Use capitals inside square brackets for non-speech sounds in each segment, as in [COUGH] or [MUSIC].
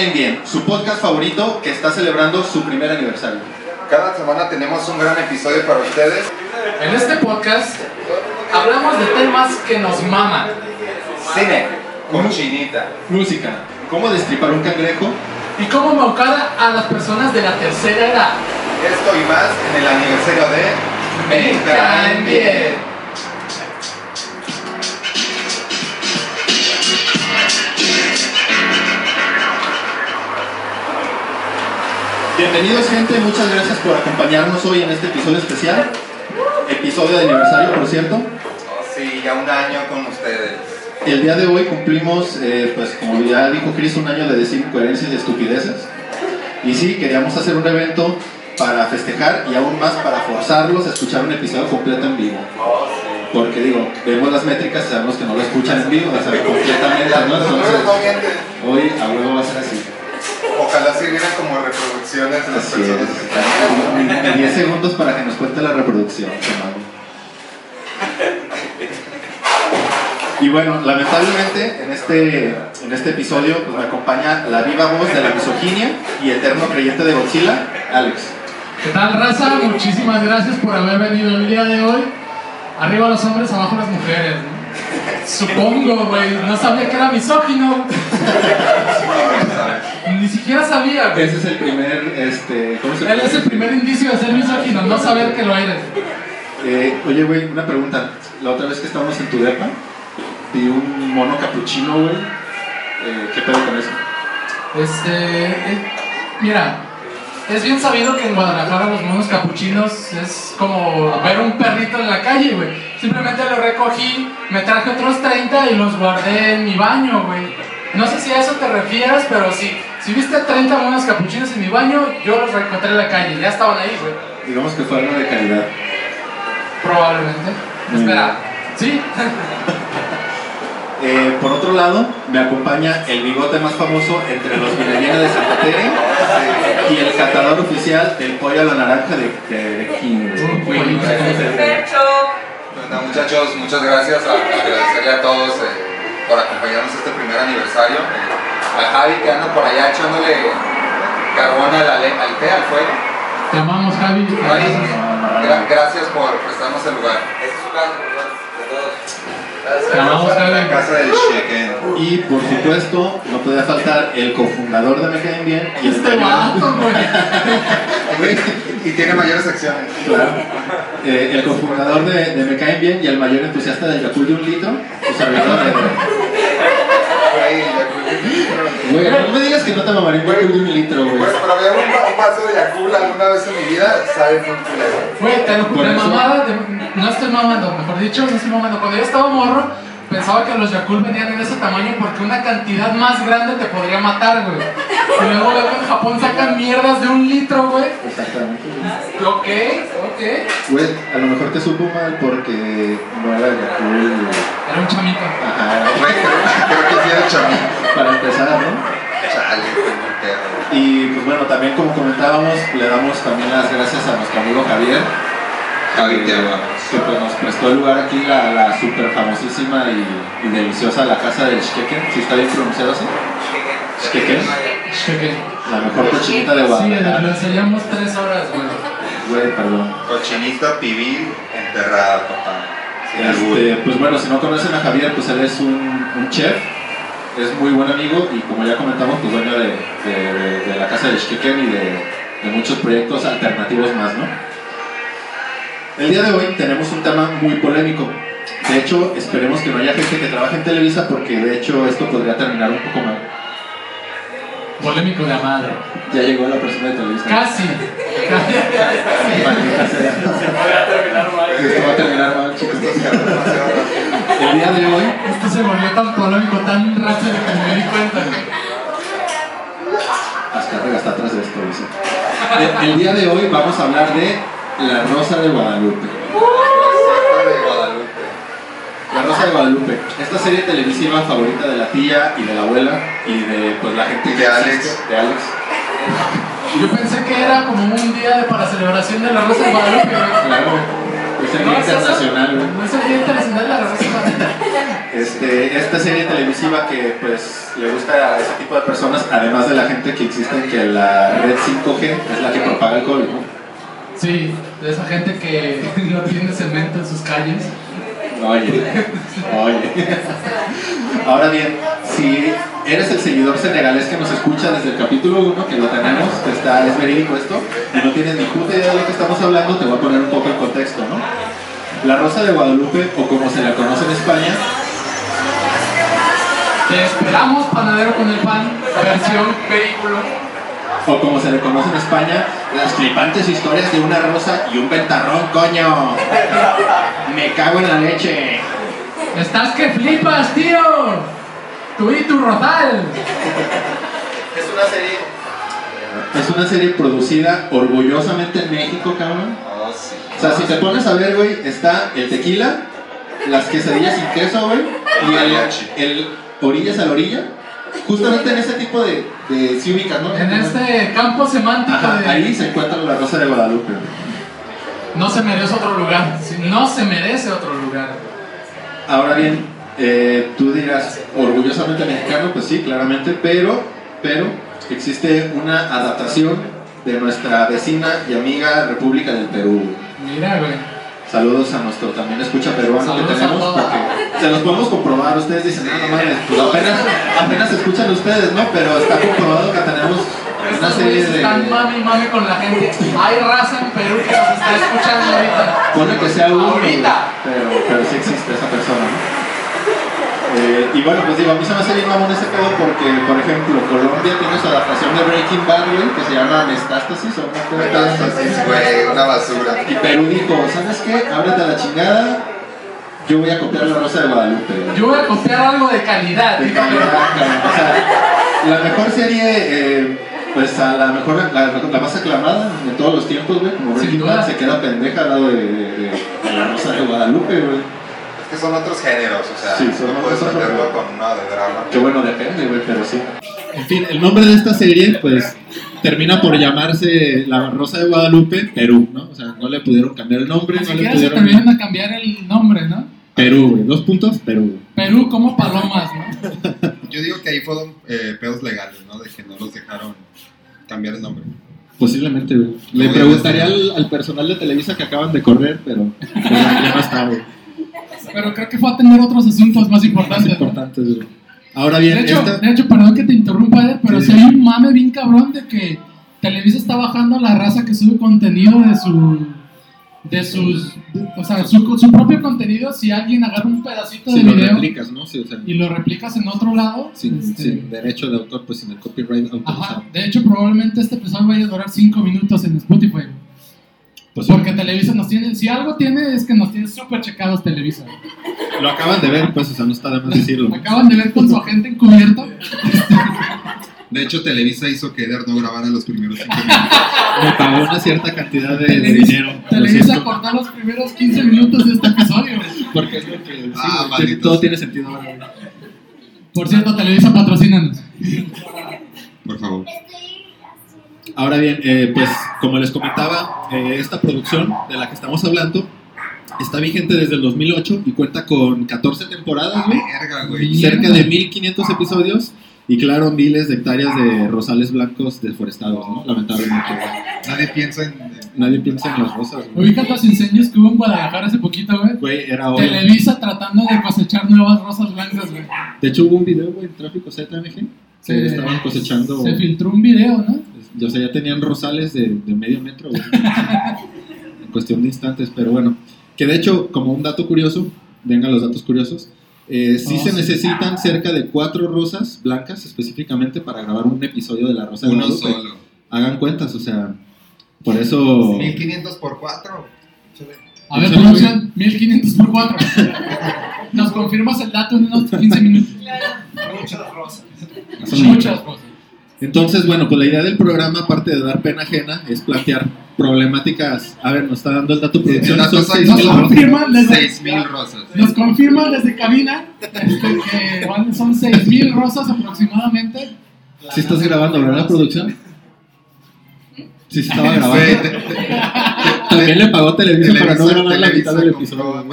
Caen Bien, su podcast favorito que está celebrando su primer aniversario. Cada semana tenemos un gran episodio para ustedes. En este podcast hablamos de temas que nos maman. Cine, cochinita, Música, cómo destripar un cangrejo, Y cómo embaucar a las personas de la tercera edad. esto y más en el aniversario de Me Caen Bien. Bienvenidos gente, muchas gracias por acompañarnos hoy en este episodio especial. Episodio de aniversario, por cierto. Oh, sí, ya un año con ustedes. El día de hoy cumplimos, eh, pues como ya dijo Chris, un año de decir incoherencias y estupideces. Y sí, queríamos hacer un evento para festejar y aún más para forzarlos a escuchar un episodio completo en vivo. Porque digo, vemos las métricas y sabemos que no lo escuchan en vivo, o sea, completamente, hoy a huevo va a ser así. Ojalá sirvieran como reproducciones de las Así personas. es. En 10 segundos para que nos cuente la reproducción. Y bueno, lamentablemente en este, en este episodio pues, me acompaña la viva voz de la misoginia y eterno creyente de Godzilla, Alex. ¿Qué tal, raza? Muchísimas gracias por haber venido el día de hoy. Arriba los hombres, abajo las mujeres. ¿no? Supongo, güey. No sabía que era misógino. Ni siquiera sabía, güey. Ese es el primer, este, ¿cómo se Él es el primer indicio de ser misógino, no saber que lo eres. Eh, oye, güey, una pregunta. La otra vez que estábamos en tu depa, vi un mono capuchino, güey. Eh, ¿Qué pedo con eso? Este. eh, mira, es bien sabido que en Guadalajara los monos capuchinos es como ver un perrito en la calle, güey. Simplemente lo recogí, me traje otros 30 y los guardé en mi baño, güey. No sé si a eso te refieres, pero si, si viste 30 monos capuchinos en mi baño, yo los encontré en la calle, ya estaban ahí, güey. Digamos que fue algo de calidad. Probablemente. Muy Espera, ¿sí? [LAUGHS] Eh, por otro lado, me acompaña el bigote más famoso entre los minería de Santa Tere y el catador oficial del pollo a la naranja de, de, de King. Bueno, muchachos, muchas gracias. A, agradecerle a todos eh, por acompañarnos este primer aniversario. Eh, a Javi que anda por allá echándole carbón a la le- al té, al fuego. Te amamos, Javi. Javi, gra- gracias por prestarnos el lugar. Te amamos, Javi. La casa del Chequen. Y por supuesto, no podía faltar el cofundador de Me Caen Bien y el Este. [LAUGHS] Y tiene mayores acciones. Claro. Eh, el cofundador de, de Me Caen Bien y el mayor entusiasta del Yakult de un litro, su servidor de... Güey, Güey, no me digas que no te mamaría un Yakult de un litro, güey. Pues para ver un, va- un vaso de Yakul alguna vez en mi vida, sabe muy culero. Güey, te lo juro, mamada, de- no estoy mamando, mejor dicho, no estoy mamando. Cuando yo estaba morro, pensaba que los Yakult venían en ese tamaño porque una cantidad más grande te podría matar, güey. Y luego luego en Japón sacan mierdas de un litro, güey. Exactamente. Ok, ok. Güey, a lo mejor te supo mal porque no era Yakult. Era un chamito. Ajá, Güey, creo, creo que sí era chamín. Para empezar, ¿no? Y pues bueno, también como comentábamos, le damos también las gracias a nuestro amigo Javier. Javi, que- te amamos. Que pues, nos prestó el lugar aquí, la, la super famosísima y, y deliciosa La Casa del Shkeken, si está bien pronunciado así. Shkeken, la mejor cochinita de Sí, Guadalajara. enseñamos tres horas, güey. Güey, perdón. Cochinita pibil enterrada, papá. Este, pues bueno, si no conocen a Javier, pues él es un, un chef, es muy buen amigo y como ya comentamos, pues dueño de, de- de- de la casa del Shkeken y de, de muchos proyectos alternativos más, ¿no? El día de hoy tenemos un tema muy polémico. De hecho, esperemos que no haya gente que trabaje en Televisa porque de hecho esto podría terminar un poco mal. Polémico de madre. Ya llegó la persona de Televisa. Casi. Maldita sea. Esto va a terminar mal, chicos. El día de hoy Esto se volvió tan polémico, tan rápido que me di cuenta. Azcárraga está atrás de esto, dice. El, el día de hoy vamos a hablar de La Rosa de Guadalupe. Rosa de Guadalupe. La Rosa de Guadalupe. Esta serie televisiva favorita de la tía y de la abuela y de pues la gente que de existe, Alex. De Alex. Yo pensé que era como un día de para celebración de la Rosa de Guadalupe. Claro. Es el No. Internacional, güey. No es el Día Internacional de la. Este, esta serie televisiva que pues le gusta a ese tipo de personas, además de la gente que existe que la red 5G es la que propaga el COVID, ¿no? Sí, de esa gente que no tiene cemento en sus calles. Oye, oye. Ahora bien, si eres el seguidor senegalés que nos escucha desde el capítulo 1, que lo tenemos, que está, es verídico esto, y no tienes ni puta idea de lo que estamos hablando, te voy a poner un poco el contexto, ¿no? La Rosa de Guadalupe, o como se la conoce en España, Te esperamos, panadero con el pan, versión vehículo. O como se le conoce en España, las flipantes historias de una rosa y un ventarrón, coño. Me cago en la leche. Estás que flipas, tío. Tú y tu rosal. Es una serie. Es una serie producida orgullosamente en México, cabrón. Oh, sí. O sea, si te pones a ver, güey, está el tequila, las quesadillas sin queso, güey, y el, el orillas a la orilla. Justamente en ese tipo de, de sí ubicas, ¿no? En este campo semántico Ajá, de... ahí se encuentra la Rosa de Guadalupe. No se merece otro lugar. No se merece otro lugar. Ahora bien, eh, tú dirás, orgullosamente mexicano, pues sí, claramente, pero, pero existe una adaptación de nuestra vecina y amiga República del Perú. Mira, güey. Saludos a nuestro también escucha peruano Saludos que tenemos, porque se los podemos comprobar. Ustedes dicen, no, no mames, pues apenas, apenas escuchan ustedes, ¿no? Pero está comprobado que tenemos una serie de. están mami mami con la gente. Hay raza en Perú que nos está escuchando ahorita. Pone que sea uno, Ahorita. pero, pero sí existe esa persona, ¿no? Eh, y bueno, pues digo, a mí se me hace bien mamón ese pedo porque, por ejemplo, Colombia tiene su adaptación de Breaking Bad, güey, que se llama Metástasis o una. Metástasis, güey, una basura. Y Perú dijo, ¿sabes qué? Ábrete a la chingada, yo voy a copiar la Rosa de Guadalupe. güey. Yo voy a copiar algo de calidad. De calidad, cabrón. O sea, la mejor serie, eh, pues a la mejor, la, la más aclamada de todos los tiempos, güey, como Breaking. Bad, se queda pendeja al lado de, de- de- de la Rosa de Guadalupe, güey. Que son otros géneros, o sea, Sí, son no puedes otros meterlo géneros. con una de drama. Que bueno, depende, güey, pero sí. En fin, el nombre de esta serie, pues, termina por llamarse La Rosa de Guadalupe, Perú, ¿no? O sea, no le pudieron cambiar el nombre, no le pudieron... terminan a cambiar el nombre, ¿no? Perú, güey, dos puntos, Perú. Perú como palomas, ¿no? Yo digo que ahí fueron eh, pedos legales, ¿no? De que no los dejaron cambiar el nombre. Posiblemente, güey. Le preguntaría al, al personal de Televisa que acaban de correr, pero ya, ya no está, güey. [LAUGHS] Pero creo que fue a atender otros asuntos más Más importantes. ¿no? importantes, güey. Ahora bien, De hecho, esta... de hecho, perdón que te interrumpa, Eder, pero Sí, si sí. hay un mame bien cabrón de que Televisa está bajando la raza que sube contenido de su. de sus. de- o sea, su, su propio contenido. Si alguien agarra un pedacito Si de lo video replicas, ¿no? Sí, o sea, y lo replicas en otro lado. sin, este, sin derecho de autor, pues sin el copyright autorizado. Ajá, de hecho, probablemente este episodio vaya a durar 5 minutos en Spotify. Pues sí. Porque Televisa nos tiene, si algo tiene es que nos tiene súper checados Televisa. Lo acaban de ver, pues, o sea, no está de más decirlo. Acaban de ver con su agente encubierto. De hecho, Televisa hizo que Eder no grabara los primeros cinco minutos. Me pagó una cierta cantidad de, dinero. Televisa cortó los primeros 15 minutos de este episodio. Porque es lo que. sí, Ah, malditos. todo tiene sentido ahora. Por cierto, Televisa patrocínanos. Por favor. Ahora bien, eh, pues como les comentaba, eh, esta producción de la que estamos hablando está vigente desde el 2008 y cuenta con 14 temporadas, güey, Verga, güey. cerca de 1500 episodios y claro, miles de hectáreas de rosales blancos deforestados, ¿no? Lamentablemente. güey. Nadie piensa en. en- Nadie piensa en las rosas, güey. Ubicas los incendios que hubo en Guadalajara hace poquito, güey. Güey, era hoy. Televisa tratando de cosechar nuevas rosas blancas, güey. De hecho, hubo un video, güey, en Tráfico ZMG. Que estaban cosechando. Se filtró un video, ¿no? O sea, ya tenían rosales de, de medio metro, [LAUGHS] en cuestión de instantes, pero bueno. Que de hecho, como un dato curioso, vengan los datos curiosos, eh, sí Oh, se sí. necesitan cerca de cuatro rosas blancas específicamente para grabar un episodio de La Rosa de Uno Guadalupe. solo. Hagan cuentas, o sea, por eso... 1500 por 4. A ver, producción, 1500 por 4. [LAUGHS] Nos confirmas el dato en unos 15 minutos. Son Muchas cosas. Entonces, bueno, pues la idea del programa, aparte de dar pena ajena, es plantear problemáticas. A ver, nos está dando el dato producción. Son mil Nos confirman desde, 6000 rosas. nos confirman desde cabina este, que son 6000 rosas aproximadamente. Si estás grabando, ¿verdad, producción? Sí, se estaba grabando. También le pagó a Televisa para no grabar la mitad del episodio.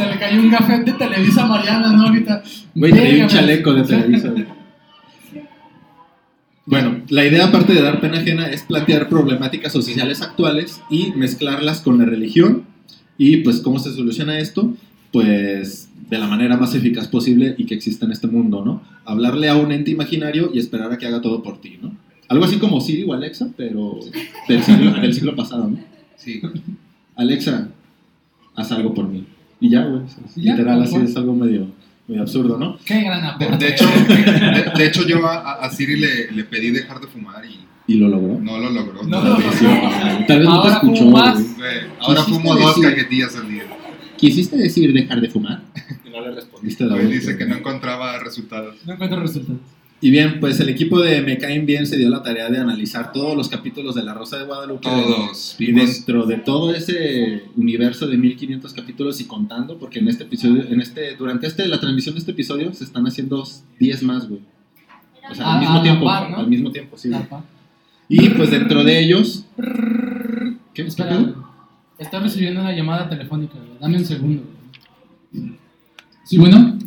Se le cayó un gafet de Televisa a Mariana, ¿no? Ahorita. Güey, traía un chaleco de Televisa. [LAUGHS] Bueno, la idea aparte de dar pena ajena es plantear problemáticas sociales actuales y mezclarlas con la religión y pues cómo se soluciona esto, pues de la manera más eficaz posible y que exista en este mundo, ¿no? Hablarle a un ente imaginario y esperar a que haga todo por ti, ¿no? Algo así como Siri o Alexa, pero del siglo, del siglo pasado, ¿no? Sí. Alexa, haz algo por mí. Y ya, güey. es- Y ya, Literal, así es algo medio, medio absurdo, ¿no? Qué gran De, aporte. de hecho, de, de hecho, yo a, a Siri le, le pedí dejar de fumar y Y lo logró. no lo logró. No lo Tal vez no te escuchó. más. Ahora fumo dos decir- cajetillas al día. ¿Quisiste decir dejar de fumar? Y no le Güey, voz, dice que no encontraba resultados. No encuentro resultados. Y bien, pues el equipo de Me Caen Bien se dio la tarea de analizar todos los capítulos de La Rosa de Guadalupe. Todos. Y Vimos dentro de todo ese universo de 1500 capítulos y contando, porque en este episodio, en este, durante este, la transmisión de este episodio se están haciendo 10 más, güey. O sea, al mismo tiempo. par, ¿no? Al mismo tiempo, sí. güey. Y pues dentro de ellos. ¿Qué? Espera, estoy recibiendo una llamada telefónica, güey. Dame un segundo. güey. Sí, bueno.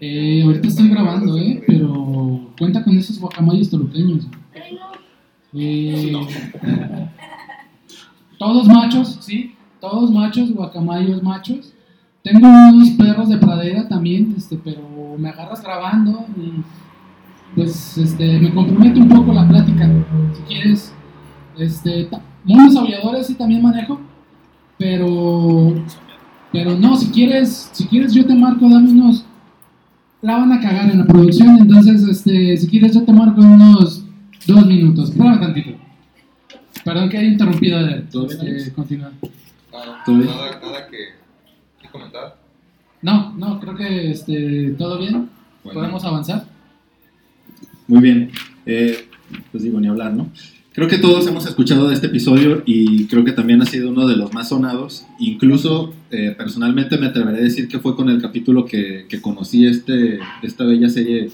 Eh, ahorita estoy grabando, ¿eh? Pero cuenta con esos guacamayos toluqueños. Eh, todos machos, sí. Todos machos, guacamayos machos. Tengo unos perros de pradera también, este, pero me agarras grabando pues este, me compromete un poco la plática. Si quieres, este, monos aulladores sí también manejo, pero, pero no, si quieres, si quieres yo te marco, dame unos, la van a cagar en la producción, entonces, este, si quieres yo te marco unos dos minutos, tantito. Perdón que haya interrumpido de ¿Todo bien, Alex? continúa. Nada, nada, nada que, que comentar. No, no, creo que este, todo bien, Bueno. podemos avanzar. Muy bien. Eh, pues digo, ni hablar, ¿no? Creo que todos hemos escuchado de este episodio y creo que también ha sido uno de los más sonados. Incluso eh, personalmente me atreveré a decir que fue con el capítulo que, que conocí este, esta bella serie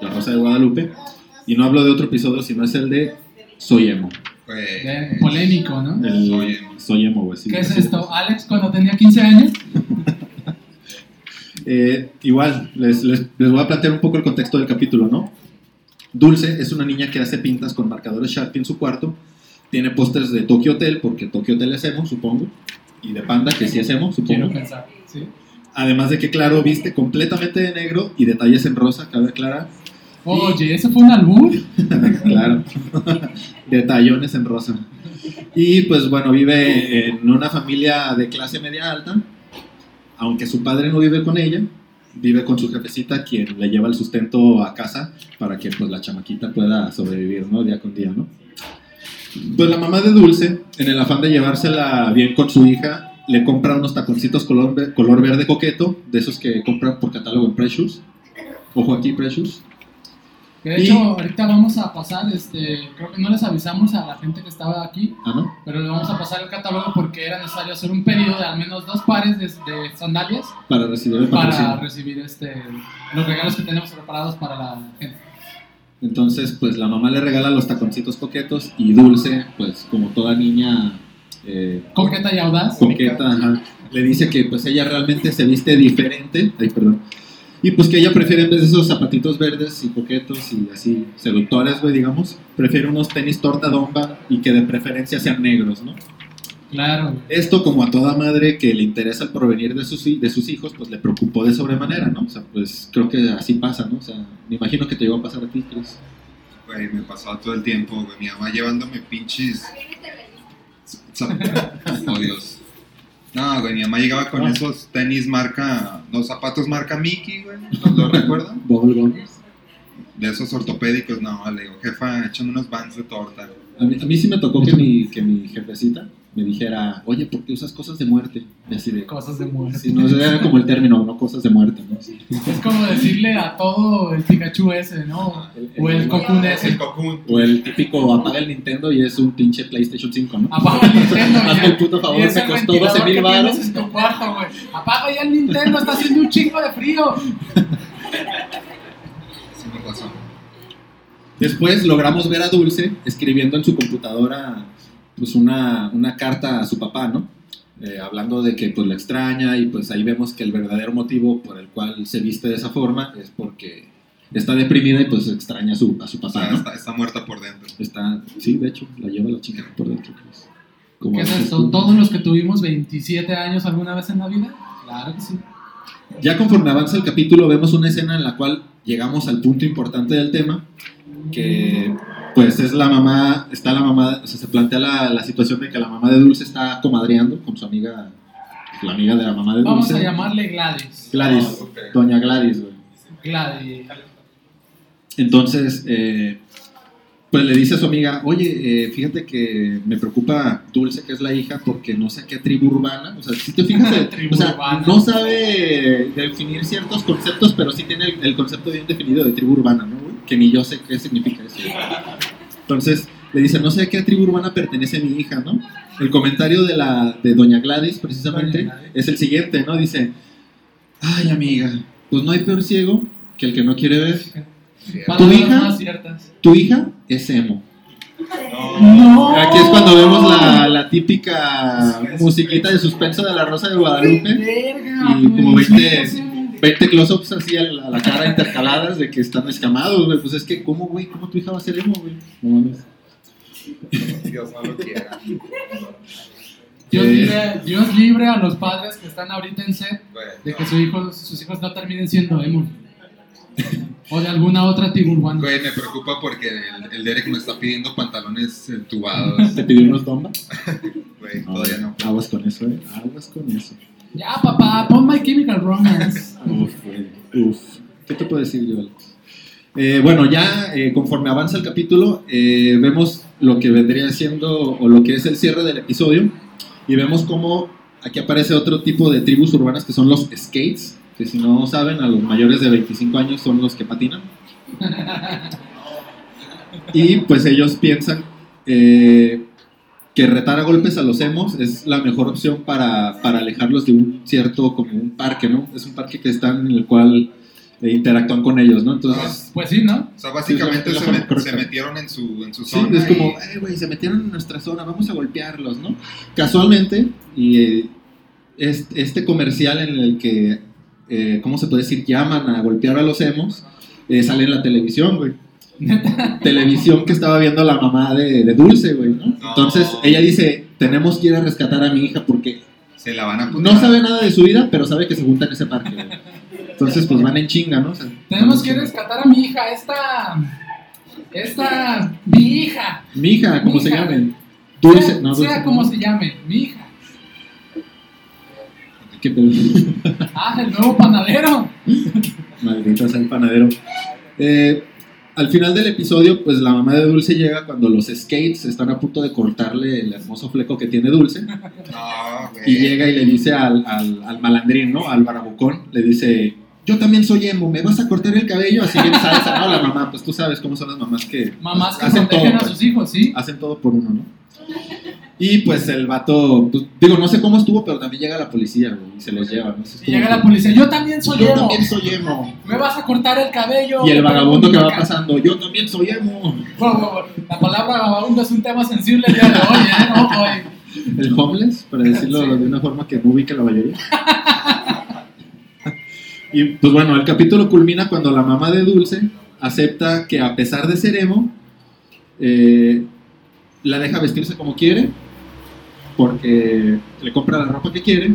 La Rosa de Guadalupe. Y no hablo de otro episodio, sino es el de Soy Emo. Eh, Polémico, ¿no? El Soy Emo. Soy Emo, güey. sí, ¿Qué es esto? Alex cuando tenía 15 años. [LAUGHS] Eh, igual, les, les- les voy a plantear un poco el contexto del capítulo, ¿no? Dulce es una niña que hace pintas con marcadores Sharpie en su cuarto. Tiene pósters de Tokyo Hotel, porque Tokyo Hotel es emo, supongo. Y de Panda, que sí es emo, Quiero supongo. pensar. ¿sí? Además de que, claro, viste completamente de negro y detalles en rosa, cabe aclarar. Oye, ¿eso fue un albur? [LAUGHS] claro. [LAUGHS] Detallones en rosa. Y pues bueno, vive en una familia de clase media alta. Aunque su padre no vive con ella, vive con su jefecita, quien le lleva el sustento a casa para que pues la chamaquita pueda sobrevivir, ¿no? Día con día, ¿no? Pues la mamá de Dulce, en el afán de llevársela bien con su hija, le compra unos taconcitos color, color verde coqueto, de esos que compran por catálogo en Precious. Ojo aquí, Precious. Que de Y- hecho, ahorita vamos a pasar, este, creo que no les avisamos a la gente que estaba aquí, Ah, ¿no? pero le vamos a pasar el catálogo porque era necesario hacer un pedido de al menos dos pares de, de sandalias Para recibir el para recibir este, los regalos que tenemos preparados para la gente. Entonces, pues la mamá le regala los taconcitos coquetos y Dulce, pues como toda niña eh, Coqueta y audaz. coqueta, ajá, le dice que pues ella realmente se viste diferente, ay, perdón, y pues que ella prefiere en vez de esos zapatitos verdes y coquetos y así seductores, güey, digamos, prefiere unos tenis torta domba y que de preferencia sean negros, ¿no? Claro. Esto, como a toda madre que le interesa el porvenir de sus, de sus hijos, pues le preocupó de sobremanera, ¿no? O sea, pues creo que así pasa, ¿no? O sea, me imagino que te llegó a pasar a ti, Chris. Güey, me pasaba todo el tiempo, güey. Mi mamá llevándome pinches. Oh, [LAUGHS] [LAUGHS] Dios. No, güey, mi mamá llegaba con Ah. esos tenis marca. Los zapatos marca Mickey, güey. ¿Lo, lo recuerdan? De esos ortopédicos, no, le digo, jefa, échame unos vans de torta. A mí, a mí sí me tocó que mi, que mi jefecita me dijera, oye, ¿por qué usas cosas de muerte? Y así de, Cosas de muerte. sí, no, ese era como el término, no cosas de muerte, ¿no? Sí. Es como decirle a todo el Pikachu ese, ¿no? O el Cocoon ese. El cocoon. O el típico apaga el Nintendo y es un pinche PlayStation 5, ¿no? Apaga el Nintendo. [LAUGHS] Hazme el puto favor, ese me costó ventilador 12 mil baros. tienes en tu cuarto, güey. Apaga ya el Nintendo, está haciendo un chingo de frío. Sí, me pasó. Después logramos ver a Dulce escribiendo en su computadora pues una, una carta a su papá, ¿no? eh, hablando de que pues la extraña y pues ahí vemos que el verdadero motivo por el cual se viste de esa forma es porque está deprimida y pues extraña a su, a su O papá, sea, ¿no? está, está muerta por dentro. Está, sí, de hecho, la lleva la chica por dentro. pues. Como ¿Qué es esto? ¿Todos los que tuvimos 27 años alguna vez en la vida? Claro que sí. Ya conforme avanza el capítulo vemos una escena en la cual llegamos al punto importante del tema, que pues es la mamá, está la mamá, o sea, se plantea la, la situación de que la mamá de Dulce está comadreando con su amiga, la amiga de la mamá de Vamos Dulce. a llamarle Gladys. Gladys, Oh, ok. doña Gladys, güey. Gladys. Entonces, eh, pues le dice a su amiga, oye, eh, fíjate que me preocupa Dulce, que es la hija, porque no sé qué tribu urbana, o sea, si te fijas, [LAUGHS] eh, Tribu o sea, urbana. no sabe definir ciertos conceptos, pero sí tiene el, el concepto bien definido de tribu urbana, ¿no? güey? Que ni yo sé qué significa eso. Entonces, le dice, no sé a qué tribu urbana pertenece mi hija, ¿no? El comentario de, la, de Doña Gladys, precisamente, Doña Gladys. es el siguiente, ¿no? Dice, ay, amiga, pues no hay peor ciego que el que no quiere ver. Palabras hija? Tu hija es emo. No. Aquí es cuando vemos la, la típica musiquita de suspenso de la Rosa de Guadalupe. Y como pues, 20, sí, 20 close-ups así a la, a la cara intercaladas de que están escamados, güey. Pues es que, ¿cómo, güey? ¿Cómo tu hija va a ser emo, güey? No mames. Dios no lo quiera. Dios, Eh. libre, Dios libre a los padres que están ahorita en set Güey, de que su hijo- sus hijos no terminen siendo emo. O de alguna otra tribu urbana. Güey, me preocupa porque el, el Derek me está pidiendo pantalones entubados. ¿Te pidió unos dombas? [LAUGHS] Güey, todavía no. Aguas con eso, eh. Aguas con eso. Ya, papá, pon My Chemical Romance. Uf. Uf. ¿Qué te puedo decir yo, Alex? Eh, bueno, ya eh, conforme avanza el capítulo, eh, vemos lo que vendría siendo, o lo que es el cierre del episodio, y vemos cómo aquí aparece otro tipo de tribus urbanas que son los skates, que si no saben, a los mayores de 25 años son los que patinan. [LAUGHS] Y pues ellos piensan que retar a golpes a los emos es la mejor opción para, para alejarlos de un cierto, como un parque, ¿no? Es un parque que están en el cual eh, interactúan con ellos, ¿no? Entonces, Pues sí, ¿no? O sea, básicamente Sí, se, metieron en su, en su sí, zona. es como, y- "Eh, güey, se metieron en nuestra zona, vamos a golpearlos, ¿no? Casualmente, y eh, es- este comercial en el que, eh, ¿cómo se puede decir? Llaman a golpear a los emos, eh, sale en la televisión, güey. Televisión que estaba viendo la mamá de, de Dulce, güey, ¿no? No. Entonces ella dice, tenemos que ir a rescatar a mi hija porque se la van a no sabe nada de su vida, pero sabe que se junta en ese parque, güey. Entonces, pues van en chinga, ¿no? O sea, Tenemos que rescatar a mi hija, esta. Esta. Mi hija. Mi hija, como se llame. Dulce, sea, no, sea Dulce. como no. se llame, mi hija. ¿Qué pedo? Ah, el nuevo panadero. [LAUGHS] Maldita sea el panadero. Eh, al final del episodio, pues la mamá de Dulce llega cuando los skates están a punto de cortarle el hermoso fleco que tiene Dulce. [LAUGHS] No. Y llega y le dice al, al, al malandrín, ¿no? Al barabucón, le dice, yo también soy emo, ¿me vas a cortar el cabello? Así bien salsa, ¿no? La mamá, pues tú sabes cómo son las mamás que Mamás que hacen todo, protegen a pues. sus hijos, ¿sí? hacen todo por uno, ¿no? Y pues el vato, pues, digo, no sé cómo estuvo, pero también llega la policía, güey, y se los lleva, ¿no? Y llega la policía, yo también soy Yo emo. también soy emo. Me vas a cortar el cabello. Y el vagabundo que va pasando, yo también soy emo. La palabra vagabundo es un tema sensible el día de hoy, ¿eh? No, güey. El homeless, para decirlo Sí. de una forma que no ubique la mayoría. y pues bueno, el capítulo culmina cuando la mamá de Dulce acepta que a pesar de ser emo, eh, la deja vestirse como quiere, porque le compra la ropa que quiere,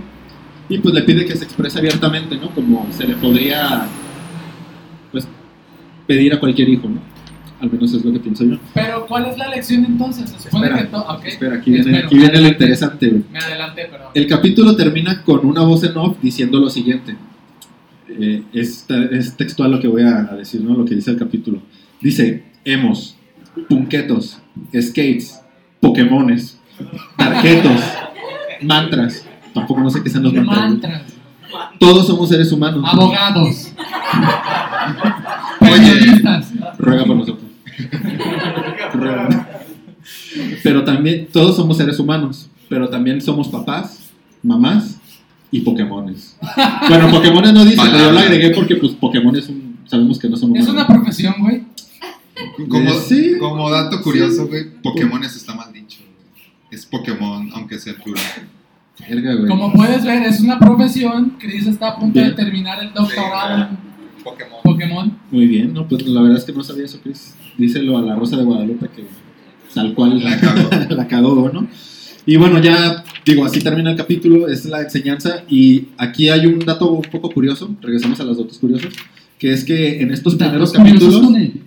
y pues le pide que se exprese abiertamente, ¿no? Como se le podría, pues, pedir a cualquier hijo, ¿no? Al menos es lo que pienso yo. Pero, ¿cuál es la lección entonces? Se supone Espera, que todo. ok. Espera, aquí viene, Espero. aquí viene lo interesante. Me adelanté. El capítulo termina con una voz en off diciendo lo siguiente. Eh, es, es textual lo que voy a, a decir, ¿no? Lo que dice el capítulo. Dice, emos, punquetos, skates, pokémones, tarjetos, mantras. Tampoco no sé qué sean los mantras. Todos somos seres humanos. Abogados. Oye. Ruega por nosotros. Ruega. Pero también, todos somos seres humanos. Pero también somos papás, mamás y Pokémones. Bueno, Pokémones no dice, pero yo lo agregué porque pues Pokémon es un, sabemos que no son Es una profesión, güey. Como, sí. como dato curioso, güey, Pokémon está mal. Es Pokémon, aunque sea güey. Como puedes ver, es una profesión. Chris está a punto de Bien. terminar el doctorado Sí, en Pokémon. Pokémon. Muy bien, no, pues la verdad es que no sabía eso, Chris. Díselo a la Rosa de Guadalupe que tal cual La cagó. [LAUGHS] la cagó, ¿no? Y bueno, ya digo, así termina el capítulo, es la enseñanza y aquí hay un dato un poco curioso, regresamos a los datos curiosos, que es que en estos primeros Datos curiosos capítulos... él.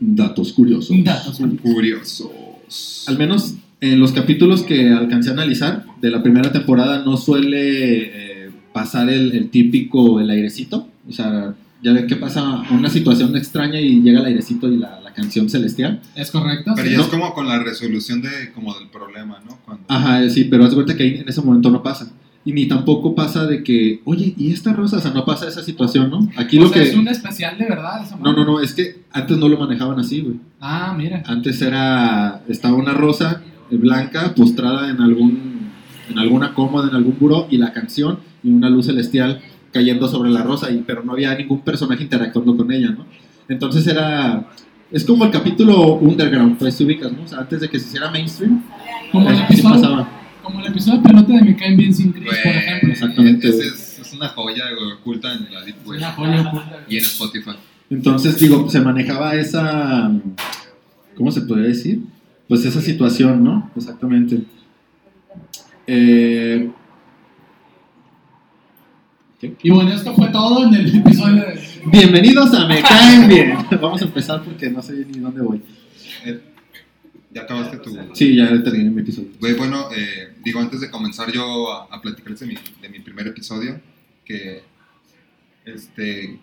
Datos curiosos. Datos curiosos. Curiosos. Al menos en los capítulos que alcancé a analizar de la primera temporada no suele eh, pasar el, el típico, el airecito. O sea, ya ven que pasa una situación extraña y llega el airecito y la, la canción celestial. ¿Es correcto? Pero Sí. ya No. es como con la resolución de, como del problema, ¿no? Cuando, Ajá, eh, sí, pero haz cuenta que ahí en ese momento no pasa. Y ni tampoco pasa de que, oye, ¿y esta rosa? O sea, no pasa esa situación, ¿no? Aquí O lo sea, que... es un especial de verdad. esa No, no, no, es que antes no lo manejaban así, güey. Ah, mira. Antes era, estaba una rosa eh, blanca postrada en algún, en alguna cómoda, en algún buró, y la canción y una luz celestial cayendo sobre la rosa, y, pero no había ningún personaje interactuando con ella, ¿no? Entonces era, es como el capítulo underground, pues se ubicas, ¿no? O sea, antes de que se hiciera mainstream, Como el, así episodio, pasaba. como el episodio de pelota de Me Caen Bien Sin Chris, Güey, por ejemplo. Exactamente, ese es, es una joya oculta en la Deep Web una joya oculta. y en Spotify. Entonces, digo, se manejaba esa, ¿cómo se podría decir? Pues esa situación, ¿no? Exactamente. Eh, Y bueno, esto fue todo en el episodio de... Bienvenidos a Me Caen Bien. Vamos a empezar porque no sé ni dónde voy. Eh, ¿Ya acabaste tu...? Sí, ya terminé mi episodio. Güey, bueno, eh, digo, antes de comenzar yo a, a platicarles de mi, de mi primer episodio, que, este,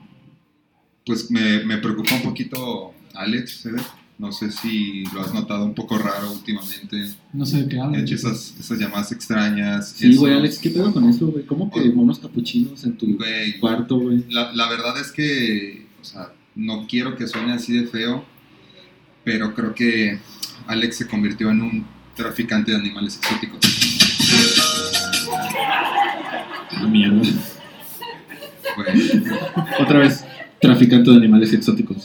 pues me, me preocupa un poquito Alex, ¿sabes? No sé si lo has notado un poco raro últimamente. No sé de qué He hablan. hecho esas, esas llamadas extrañas. Sí, güey, Alex, ¿qué pedo con eso, güey? ¿Cómo que monos capuchinos en tu cuarto, güey? La, la verdad es que, o sea, no quiero que suene así de feo, pero creo que Alex se convirtió en un traficante de animales exóticos. Ah, mierda. Otra vez, traficante de animales exóticos.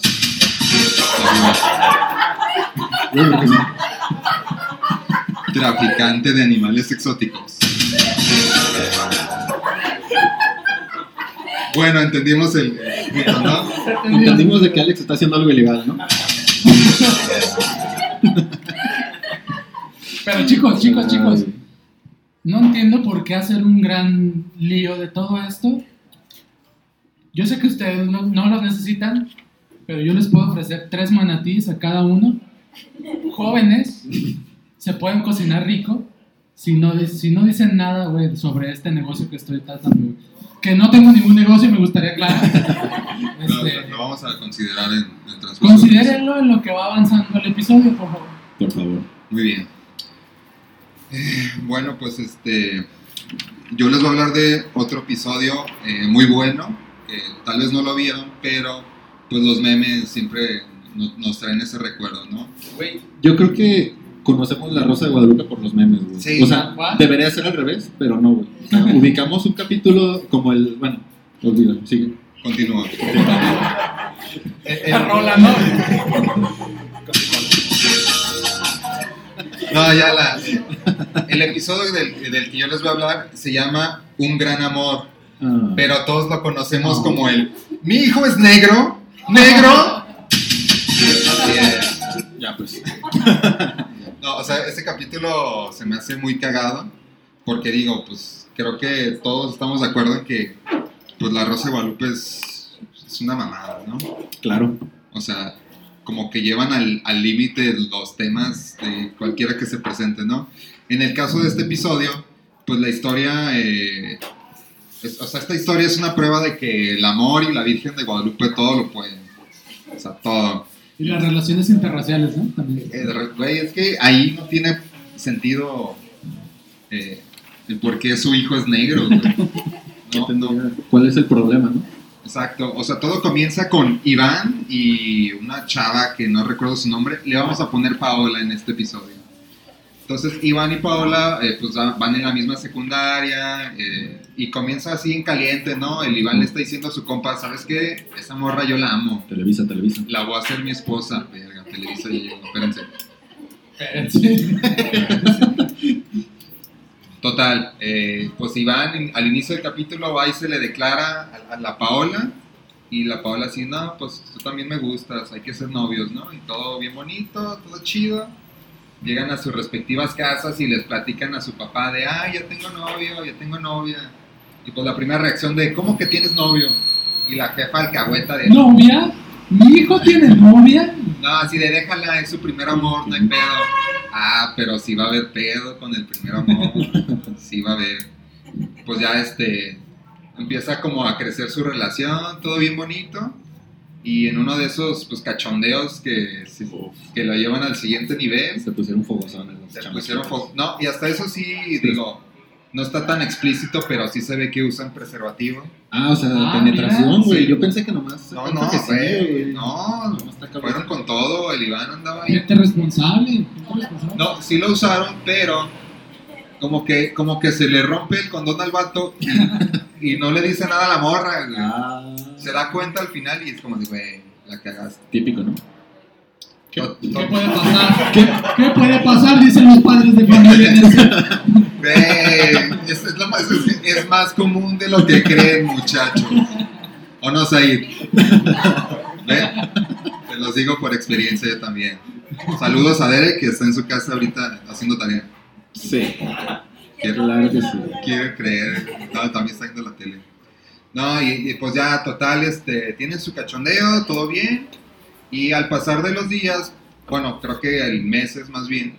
Traficante de animales exóticos. Bueno, entendimos el ¿no? Entendimos de que Alex está haciendo algo ilegal, ¿no? Pero chicos, chicos, chicos, no entiendo por qué hacer un gran lío de todo esto. Yo sé que ustedes no, no los necesitan, pero yo les puedo ofrecer tres manatís a cada uno. Jóvenes, se pueden cocinar rico. Si no, si no dicen nada, güey, sobre este negocio que estoy tratando, que no tengo ningún negocio, me gustaría aclarar. [LAUGHS] Lo, Este, lo vamos a considerar en el transcurso. considérenlo en lo que va avanzando el episodio, por favor. Por favor. Muy bien. Eh, bueno, pues este. Yo les voy a hablar de otro episodio eh, muy bueno. Que tal vez no lo vieron, pero pues los memes siempre nos, nos traen ese recuerdo, ¿no? Yo creo que conocemos la Rosa de Guadalupe por los memes, güey. Sí. o sea, debería ser al revés, pero no, güey. O sea, [LAUGHS] ubicamos un capítulo como el. Bueno, olvídalo, sigue. Continúa. La rola, ¿no? No, ya la. El episodio del, del que yo les voy a hablar se llama Un gran amor, Ah, pero todos lo conocemos No. como el. Mi hijo es negro, negro. Ya, pues. No, o sea, este capítulo se me hace muy cagado porque digo, pues creo que todos estamos de acuerdo en que pues la Rosa de Guadalupe es, es una mamada, ¿no? Claro. O sea, como que llevan al al límite los temas de cualquiera que se presente, ¿no? En el caso de este episodio, pues la historia, eh, es- o sea, esta historia es una prueba de que el amor y la Virgen de Guadalupe todo lo pueden. O sea, todo. Y las relaciones interraciales, ¿no? También. Eh, Güey, es que ahí no tiene sentido eh, el por qué su hijo es negro, güey. [LAUGHS] ¿Qué No, no, ¿Cuál es el problema, no? exacto. O sea, todo comienza con Iván y una chava que no recuerdo su nombre. Le vamos a poner Paola en este episodio. Entonces, Iván y Paola eh, pues va- van en la misma secundaria eh, y comienza así en caliente, ¿no? El Iván le está diciendo a su compa, ¿sabes qué? Esa morra yo la amo. Televisa, Televisa. La voy a hacer mi esposa. Verga, Televisa ya llegó, espérense. Total, eh, pues Iván al inicio del capítulo va y se le declara a, a la Paola y la Paola así, no, pues tú también me gustas, hay que ser novios, ¿no? Y todo bien bonito, todo chido. Llegan a sus respectivas casas y les platican a su papá de, ah, ya tengo novio, ya tengo novia. Y pues la primera reacción de, ¿cómo que tienes novio? Y la jefa alcahueta de, ¿Novia? ¿Mi hijo tiene novia? no, así de déjala, es su primer amor, no hay pedo. Ah, pero sí va a haber pedo con el primer amor. Sí va a haber. Pues ya este. Empieza como a crecer su relación, todo bien bonito. Y en uno de esos pues cachondeos que, sí, que lo llevan al siguiente nivel. Se pusieron fogosones los Se pusieron fo- No, y hasta eso sí, digo, no está tan explícito, pero sí se ve que usan preservativo. Ah, o sea, Ah, penetración, güey. sí. Yo pensé que nomás. No, no, que sí, güey, no, fueron con todo, el Iván andaba ahí. Gente responsable. No, sí lo usaron, pero como que, como que se le rompe el condón al vato y, y no le dice nada a la morra. güey. Ah, Se da cuenta al final y es como de, güey, la cagaste. típico, ¿no? ¿Qué? To- ¿Qué to- puede [LAUGHS] pasar? ¿Qué, qué puede pasar? Dicen los padres de familia. en ese- Güey, es, es lo más, es, es más común de lo que creen, muchachos. ¿O no, Said? ¿Ve? Te los digo por experiencia yo también. Saludos a Derek, que está en su casa ahorita haciendo tarea. Sí. Quiero, Claro que sí. quiere creer. No, también está viendo la tele. No, y, y pues ya, total, este, tienen su cachondeo, todo bien. Y al pasar de los días, bueno, creo que el meses más bien,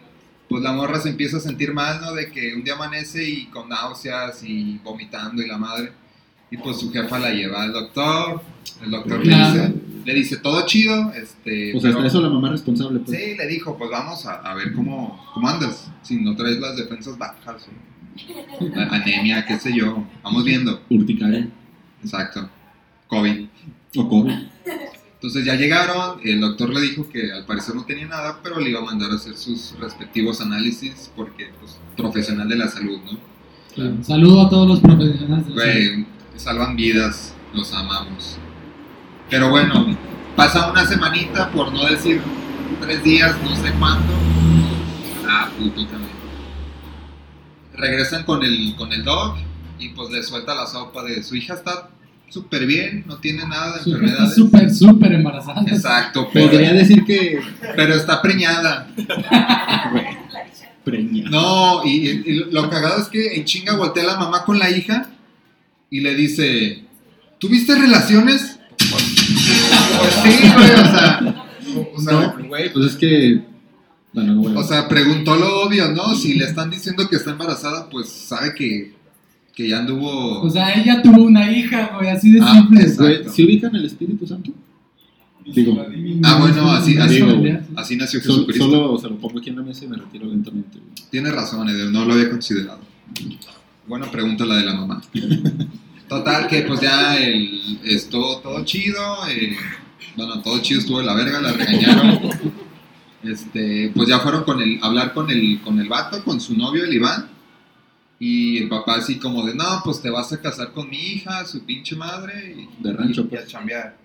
pues la morra se empieza a sentir mal, ¿no? De que un día amanece y con náuseas y vomitando y la madre. Y pues su jefa la lleva al doctor. El doctor le, dice, le dice, todo chido. Este, Pues hasta pero- eso la mamá responsable, pues. Sí, le dijo, pues vamos a, a ver cómo, cómo andas. Si no traes las defensas bajas, o a- anemia, qué sé yo. Vamos viendo. Urticaria. Exacto. COVID. O COVID. Entonces ya llegaron, el doctor le dijo que al parecer no tenía nada, pero le iba a mandar a hacer sus respectivos análisis porque, pues, profesional de la salud, ¿no? Claro. Saludo a todos los profesionales. de la salud. Salvan vidas, los amamos. Pero bueno, pasa una semanita, por no decir tres días, no sé cuánto. Ah, puto también. Regresan con el, con el dog y pues le suelta la sopa de su hija está súper bien, no tiene nada de enfermedades. súper, súper embarazada. Exacto, pero, Podría decir que. pero está preñada. [LAUGHS] Preña. No, y, y- y lo cagado es que en chinga voltea la mamá con la hija y le dice, ¿tuviste relaciones? Pues sí, güey, o sea, o sea, No, güey, pues es que. Bueno, no voy a- o sea, preguntó lo obvio, ¿no? Si le están diciendo que está embarazada, pues sabe que, que ya anduvo... O sea, ella tuvo una hija, güey, así de Ah, simple. es- Güey. ¿sí ubican el Espíritu Santo? Digo, Ah, bueno, así, así, Digo, güey. así nació Jesucristo. solo se lo pongo aquí en la mesa y me retiro lentamente. güey. Tiene razón, Eder, no lo había considerado. Buena pregunta la de la mamá. Total, que pues ya el, estuvo todo chido. eh, bueno, todo chido estuvo de la verga, la regañaron. [LAUGHS] Este, pues ya fueron con el, a hablar con el, con el vato, con su novio, el Iván. Y el papá así como de, no, pues te vas a casar con mi hija, su pinche madre. Y, De rancho, y- y pues. a chambear.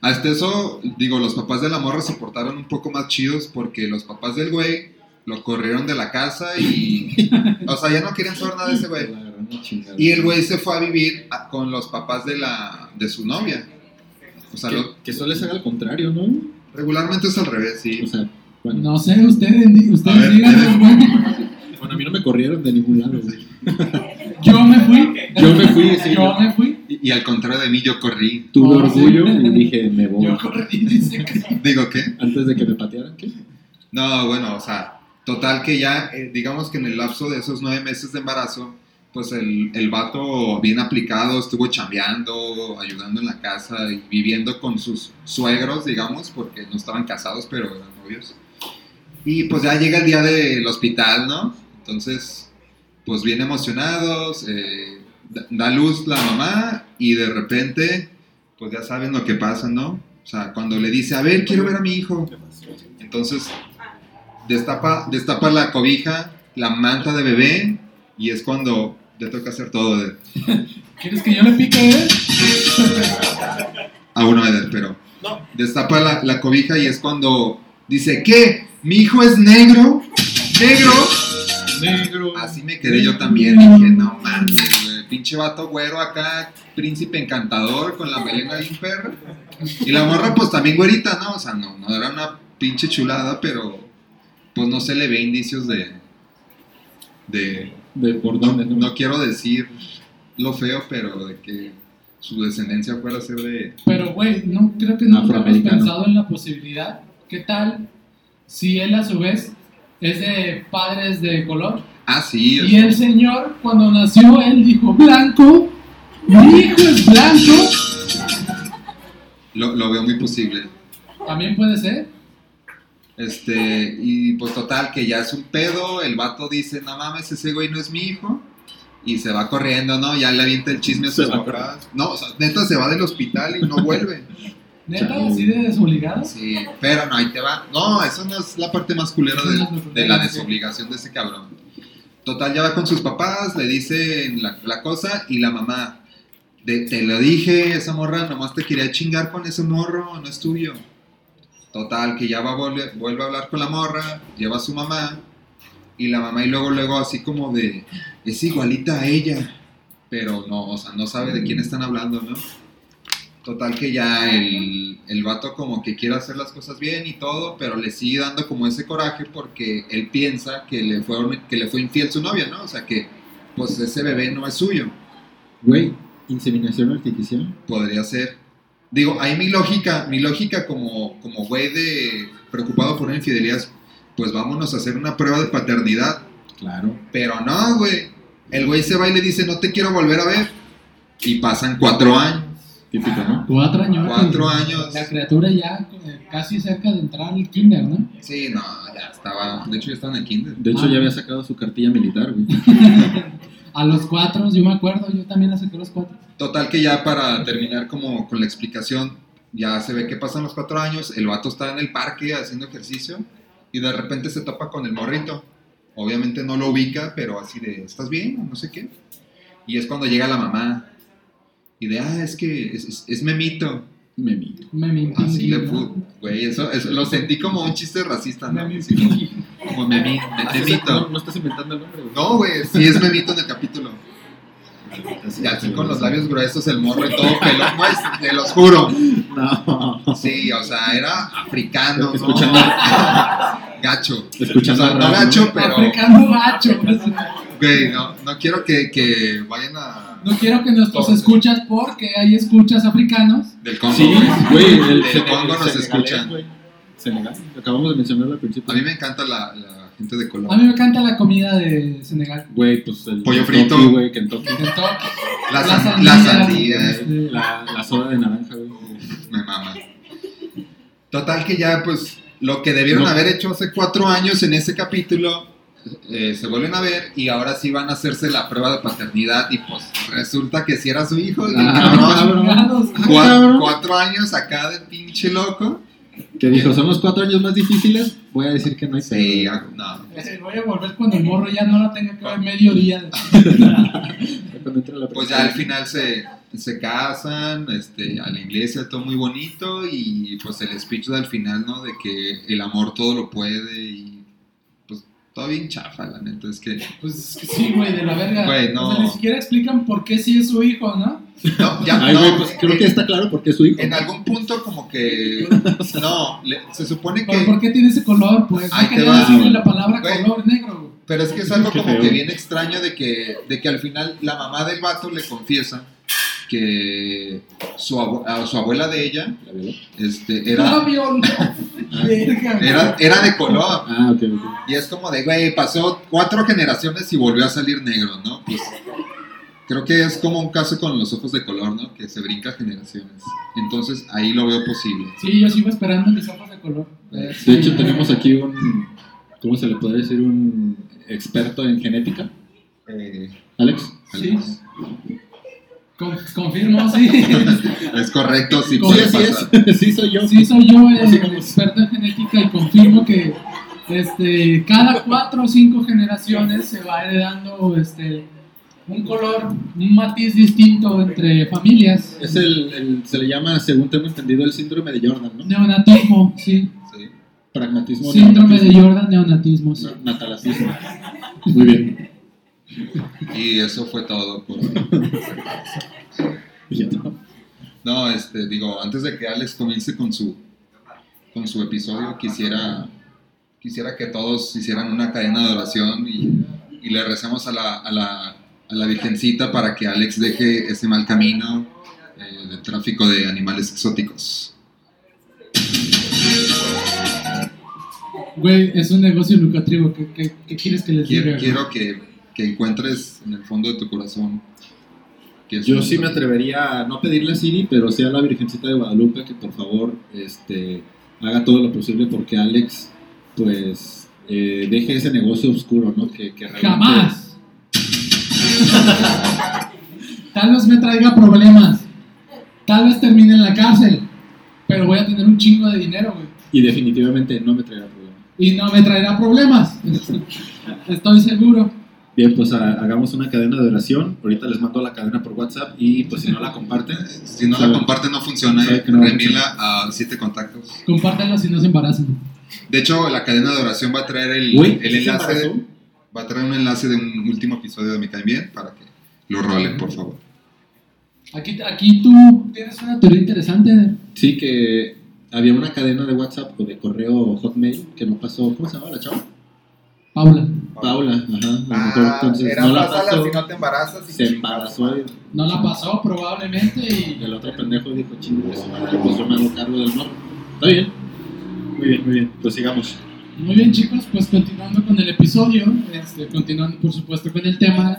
Hasta eso, digo, los papás de la morra se portaron un poco más chidos porque los papás del güey lo corrieron de la casa y... [LAUGHS] o sea, ya no querían saber nada de ese güey. Y el güey se fue a vivir a- con los papás de, la, de su novia. O sea, Que, lo- que suele ser al contrario, ¿no? regularmente es al revés, sí. O sea, bueno, No sé, ustedes, ustedes güey. bueno, a mí no me corrieron de ningún lado. güey. [LAUGHS] Yo me fui. Yo me fui, sí. Yo me fui. Y, y al contrario de mí, yo corrí. Tuve Oh, sí. orgullo y [LAUGHS] dije, me voy. Yo corrí, dice que. Digo, ¿qué? Antes de que me patearan, ¿qué? No, bueno, o sea, total que ya, eh, digamos que en el lapso de esos nueve meses de embarazo, pues el, el vato bien aplicado estuvo chambeando, ayudando en la casa y viviendo con sus suegros, digamos, porque no estaban casados, pero eran novios. Y pues ya llega el día del hospital, ¿no? Entonces, pues bien emocionados, eh, da- da luz la mamá y de repente, pues ya saben lo que pasa, ¿no? O sea, cuando le dice, a ver, quiero ver a mi hijo. Entonces, destapa, destapa la cobija, la manta de bebé, y es cuando le toca hacer todo de, [LAUGHS] ¿Quieres que yo le pique, eh? a uno [LAUGHS] Eder, pero destapa la, la cobija y es cuando dice, ¿qué? ¿Mi hijo es negro? ¿Negro? negro. Así me quedé yo también. Dije, no mames, güey. Pinche vato güero acá, príncipe encantador con la melena bien perra. Y la morra, pues también güerita, ¿no? O sea, no, no era una pinche chulada, pero pues no se le ve indicios de. de. De por dónde, ¿no? no quiero decir lo feo, pero de que su descendencia fuera a ser de. Pero, güey, no creo que no Afroamericano. pensado en la posibilidad. ¿Qué tal si él a su vez es de padres de color? Ah, sí, Y el señor, cuando nació, él dijo, blanco, mi hijo es blanco. lo, lo veo muy posible. También puede ser. Este, y pues total, que ya es un pedo, el vato dice, no mames, ese güey no es mi hijo, y se va corriendo, ¿no? Ya le avienta el chisme a sus papás. No, o sea, neta se va del hospital y no vuelve. [LAUGHS] Neta, así de desobligado. Sí, pero no, ahí te va. No, eso no es la parte más culera de, no la desobligación de ese cabrón. Total, ya va con sus papás, le dicen la, la cosa, y la mamá, de, te lo dije, esa morra nomás te quería chingar con ese morro, no es tuyo. Total, que ya va a volver, vuelve a hablar con la morra, lleva a su mamá, y la mamá y luego, luego así como de, es igualita a ella, pero no, o sea, no sabe de quién están hablando, ¿no? Total que ya el, el vato como que quiere hacer las cosas bien y todo, pero le sigue dando como ese coraje porque él piensa que le fue, que le fue infiel su novia, ¿no? O sea que pues ese bebé no es suyo, Güey, inseminación artificial. podría ser. Digo, ahí mi lógica, mi lógica como, como güey de preocupado por una infidelidad, es, pues vámonos a hacer una prueba de paternidad. Claro. Pero no, güey. El güey se va y le dice, no te quiero volver a ver. Y pasan cuatro años. Típico, ¿no? Cuatro años. Cuatro años. La criatura ya eh, casi cerca de entrar al kinder, ¿no? Sí, no, ya estaba. De hecho, ya estaba en el kinder. De hecho, Ah. ya había sacado su cartilla militar, güey. [LAUGHS] A los cuatro, yo me acuerdo, yo también la saqué a los cuatro. Total que ya para terminar como con la explicación, ya se ve que pasan los cuatro años, el vato está en el parque haciendo ejercicio y de repente se topa con el morrito. Obviamente no lo ubica, pero así de, ¿estás bien? No sé qué. Y es cuando llega la mamá y de, ah, es que es, es- es memito. Me mito. Me mintió. Así le fu- Güey, eso, eso lo sentí como un chiste racista, ¿no? Memi- Así se- memito. No, no estás inventando el nombre, güey. No, güey, sí es memito en el capítulo. Y así con los labios gruesos, el morro y todo pelón, güey, te los juro. No. Sí, o sea, era africano, ¿no? Escuchando- Gacho. Escuchando O sea, no gacho, pero, Africano gacho. pues. güey, no, no quiero que, que vayan a... No quiero que nuestros Todos. escuchas, porque hay escuchas africanos. Del Congo, Sí, güey, el Del Congo nos escuchan. Senegal. Acabamos de mencionarlo al principio. A mí me encanta la, la gente de color. A mí me encanta la comida de Senegal. Güey, pues el Pollo Kentucky, frito. güey, Kentucky. Kentucky, La, la san- la sandía, La, la soda de naranja, güey. me mama. Total que ya, pues, lo que debieron No. haber hecho hace cuatro años en ese capítulo, eh, se vuelven a ver y ahora sí van a hacerse la prueba de paternidad y pues resulta que sí era su hijo y Ah, cabrón, cabrón. cabrón. cuatro años acá de pinche loco. Que dijo, son los cuatro años más difíciles. Voy a decir que no hay Sí, no. Voy a volver cuando el morro ya no la tenga que ver [LAUGHS] entra la Pues ya al final se, se casan, este, a la iglesia, todo muy bonito y pues el speech del final, ¿no? De que el amor todo lo puede y todo bien chafa, la neta, es que... Pues es que sí, güey, de la verga. Güey, no. O sea, ni siquiera explican por qué sí es su hijo, ¿no? No, ya, Ay, no, güey, pues creo que está claro porque es su hijo. En algún punto como que... [LAUGHS] No, le- se supone ¿Pero ¿Por que... qué tiene ese color? Pues quería va, decirle la palabra Güey. color negro. güey. Pero es que es algo Qué como que bien extraño de que, de que al final la mamá del vato le confiesa que su, abuela de ella este, era, no. [LAUGHS] Güey. era, era de color. Ah, ok, ok. Y es como de, güey, pasó cuatro generaciones y volvió a salir negro, ¿no? Pues creo que es como un caso con los ojos de color, ¿no? Que se brinca generaciones. Entonces ahí lo veo posible. Sí, yo sigo esperando mis ojos de color. De hecho, tenemos aquí un, ¿cómo se le podría decir? Un experto en genética. Eh, Alex. Sí. Con- confirmo, sí. [LAUGHS] es correcto, sí Sí, es. [LAUGHS] sí, soy yo. Sí, soy yo el experto en genética y confirmo que este, cada cuatro o cinco generaciones se va heredando este, un color, un matiz distinto entre familias. Es el, el- se le llama, según tengo entendido, el síndrome de Jordan, ¿no? Neonatismo, sí. Sí. Pragmatismo. Síndrome de neonatismo, Jordan, neonatismo, sí. na- Natalacismo. Muy bien. Y eso fue todo por. [LAUGHS] No, este, digo, antes de que Alex comience con su, con su episodio, quisiera, quisiera que todos hicieran una cadena de oración y, y le recemos a la, a, la, a la Virgencita para que Alex deje ese mal camino eh, de tráfico de animales exóticos. Güey, es un negocio lucrativo. ¿Qué, qué, qué quieres que les Quiero, diga? quiero que, que encuentres en el fondo de tu corazón. que Yo sí me atrevería a no pedirle a Siri, pero sí a la Virgencita de Guadalupe que por favor este, haga todo lo posible porque Alex, pues, eh, deje ese negocio oscuro, ¿no? Que, que realmente- Jamás. Tal vez me traiga problemas. Tal vez termine en la cárcel. Pero voy a tener un chingo de dinero, güey. Y definitivamente no me traerá problema. Y no me traerá problemas. [LAUGHS] Estoy seguro. Bien, pues ha- hagamos una cadena de oración. Ahorita les mando la cadena por WhatsApp y pues si no la comparten, Si no la comparten no funciona, eh, no a siete contactos. Compártanlo si no se embarazan. De hecho, la cadena de oración va a traer el, Uy, el ¿sí se enlace. Va a traer un enlace de un último episodio de Me Caen Bien para que lo rolen, por favor. Aquí, aquí tú tienes una teoría interesante. sí que había una cadena de WhatsApp o de correo Hotmail que no pasó. ¿Cómo se llama la chava? Paula. Paula, ajá. A lo mejor Ah, entonces era no la pásala pasó. si no te embarazas. y Se chingas, embarazó y No la pasó probablemente y el otro pendejo dijo, chingo, pues yo me hago cargo del morro. Está bien. Muy bien, muy bien. Pues sigamos. Muy bien chicos, pues continuando con el episodio, este, continuando por supuesto con el tema,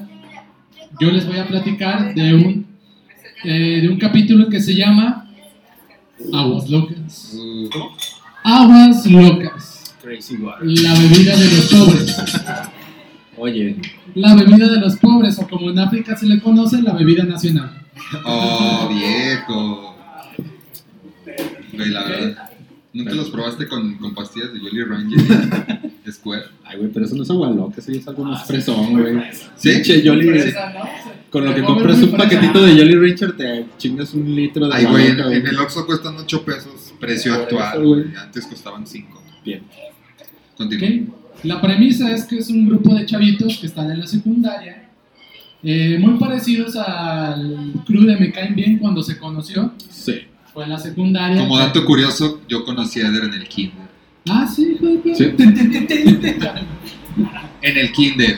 yo les voy a platicar de un, eh, de un capítulo que se llama Aguas Locas. Uh, Aguas Locas, Crazy Water. la bebida de los pobres. Oye, La bebida de los pobres, o como en África se le conoce, la bebida nacional. oh, viejo. Güey, la verdad. ¿Nunca los probaste con, con pastillas de Jolly Ranger y Square? ay, güey, pero eso no es agua loca, eso es algo más fresón, güey. ¿Sí? Pinche Jolly. Con lo que compras un paquetito de Jolly Rancher, te chingas un litro de Ay, agua güey, en, loca, güey. en el Oxxo cuestan 8 pesos, precio actual. eso. Antes costaban 5. Bien. La premisa es que es un grupo de chavitos que están en la secundaria, eh, muy parecidos al crew de Me Caen Bien cuando se conoció. Sí. Fue en la secundaria. Como dato curioso, yo conocí a Eder en el kinder. Ah, sí, hijo de. Sí. [LAUGHS] En el kinder.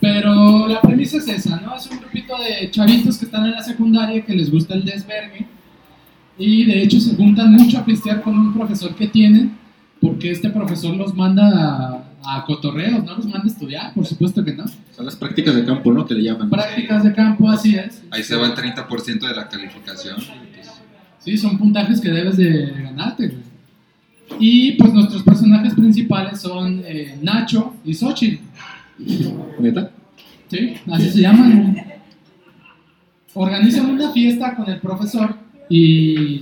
Pero la premisa es esa, ¿no? Es un grupito de chavitos que están en la secundaria que les gusta el desvergue. Y de hecho se juntan mucho a pistear con un profesor que tienen, porque este profesor los manda a, a cotorreos, no los manda a estudiar, por supuesto que no. Son las prácticas de campo, ¿no? Que le llaman. Prácticas de campo, así es. Ahí se va el 30% de la calificación. Sí, son puntajes que debes de ganarte, güey. Y pues nuestros personajes principales son eh, Nacho y Xochitl. ¿Neta? Sí, así se llaman. Organizan una fiesta con el profesor y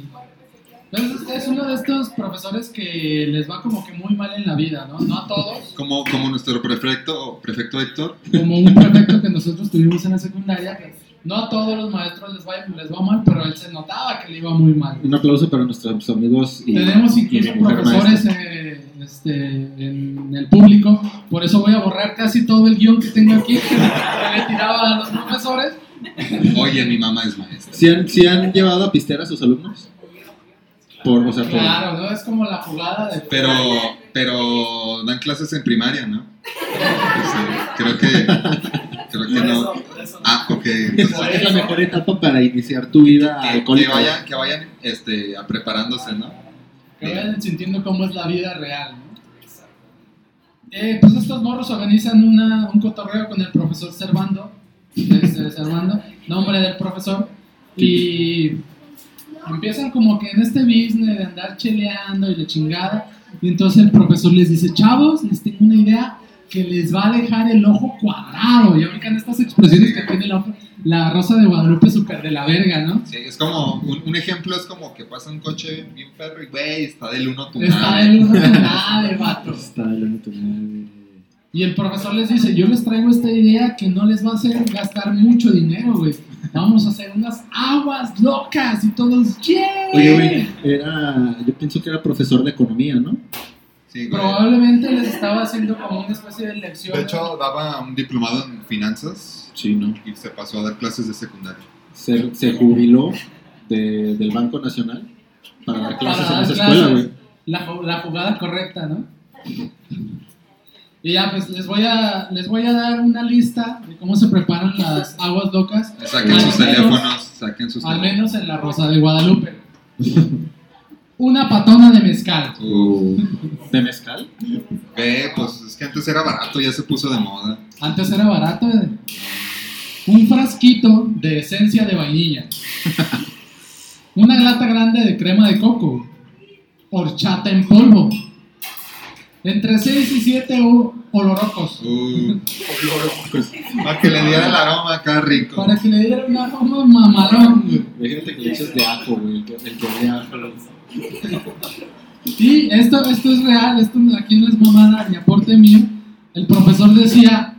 pues, es- es uno de estos profesores que les va como que muy mal en la vida, ¿no? No a todos, Como, como nuestro prefecto, prefecto Héctor. como un prefecto que nosotros tuvimos en la secundaria, que no a todos los maestros les va, les va mal, pero él se notaba que le iba muy mal. Un aplauso para nuestros amigos. Y, Tenemos y incluso mujer profesores eh, este, en el público, por eso voy a borrar casi todo el guion que tengo aquí, [LAUGHS] que le tiraba a los profesores. [LAUGHS] Oye, mi mamá es maestra. ¿Sí han, sí han llevado a pistear a sus alumnos? Por, o sea, por- Claro, ¿no? Es como la jugada de... Pero, pero dan clases en primaria, ¿no? Creo que, creo que no. Ah, ok. entonces, es la mejor etapa para iniciar tu vida que, que alcohólica. vayan, que vayan este, a preparándose, ¿no? Que vayan sintiendo cómo es la vida real, ¿no? Eh, pues estos morros organizan una, un cotorreo con el profesor Servando, este, Servando, nombre del profesor, y empiezan como que en este business de andar cheleando y la chingada, y entonces el profesor les dice, chavos, les tengo una idea que les va a dejar el ojo cuadrado, y ubican estas expresiones que tiene la, la Rosa de Guadalupe súper de la verga, ¿no? Sí, es como, un, un ejemplo es como que pasa un coche bien perro y, güey, está del uno tu Está nave. el uno [LAUGHS] de nada, vato. Está hablando tu madre. Y el profesor les dice, yo les traigo esta idea que no les va a hacer gastar mucho dinero, güey. Vamos a hacer unas aguas locas y todos, ¡yeah! Oye, güey, era, yo pienso que era profesor de economía, ¿no? Sí, güey. Probablemente les estaba haciendo como una especie de lección. De hecho, daba un diplomado en finanzas Sí, ¿no? y se pasó a dar clases de secundaria. Se, se jubiló de- del Banco Nacional para dar clases Para en esa dar escuela, clases. güey. la, la jugada correcta, ¿no? Y ya, pues les voy a les voy a dar una lista de cómo se preparan las aguas locas, Saquen Al sus menos- teléfonos, saquen sus al teléfonos. menos en la Rosa de Guadalupe. Una patona de mezcal. Uh, ¿De mezcal? ve, pues es que antes era barato, ya se puso de moda. Antes era barato. eh. Un frasquito de esencia de vainilla. Una lata grande de crema de coco. Horchata en polvo. Entre 6 y 7 olorocos. Uh, [LAUGHS] para que le diera el aroma acá rico. Para que le diera un aroma mamalón. Imagínate que le eches de ajo, güey. El que, el que de ajo. Y esto, esto es real, esto aquí no es mamada ni aporte mío. El profesor decía,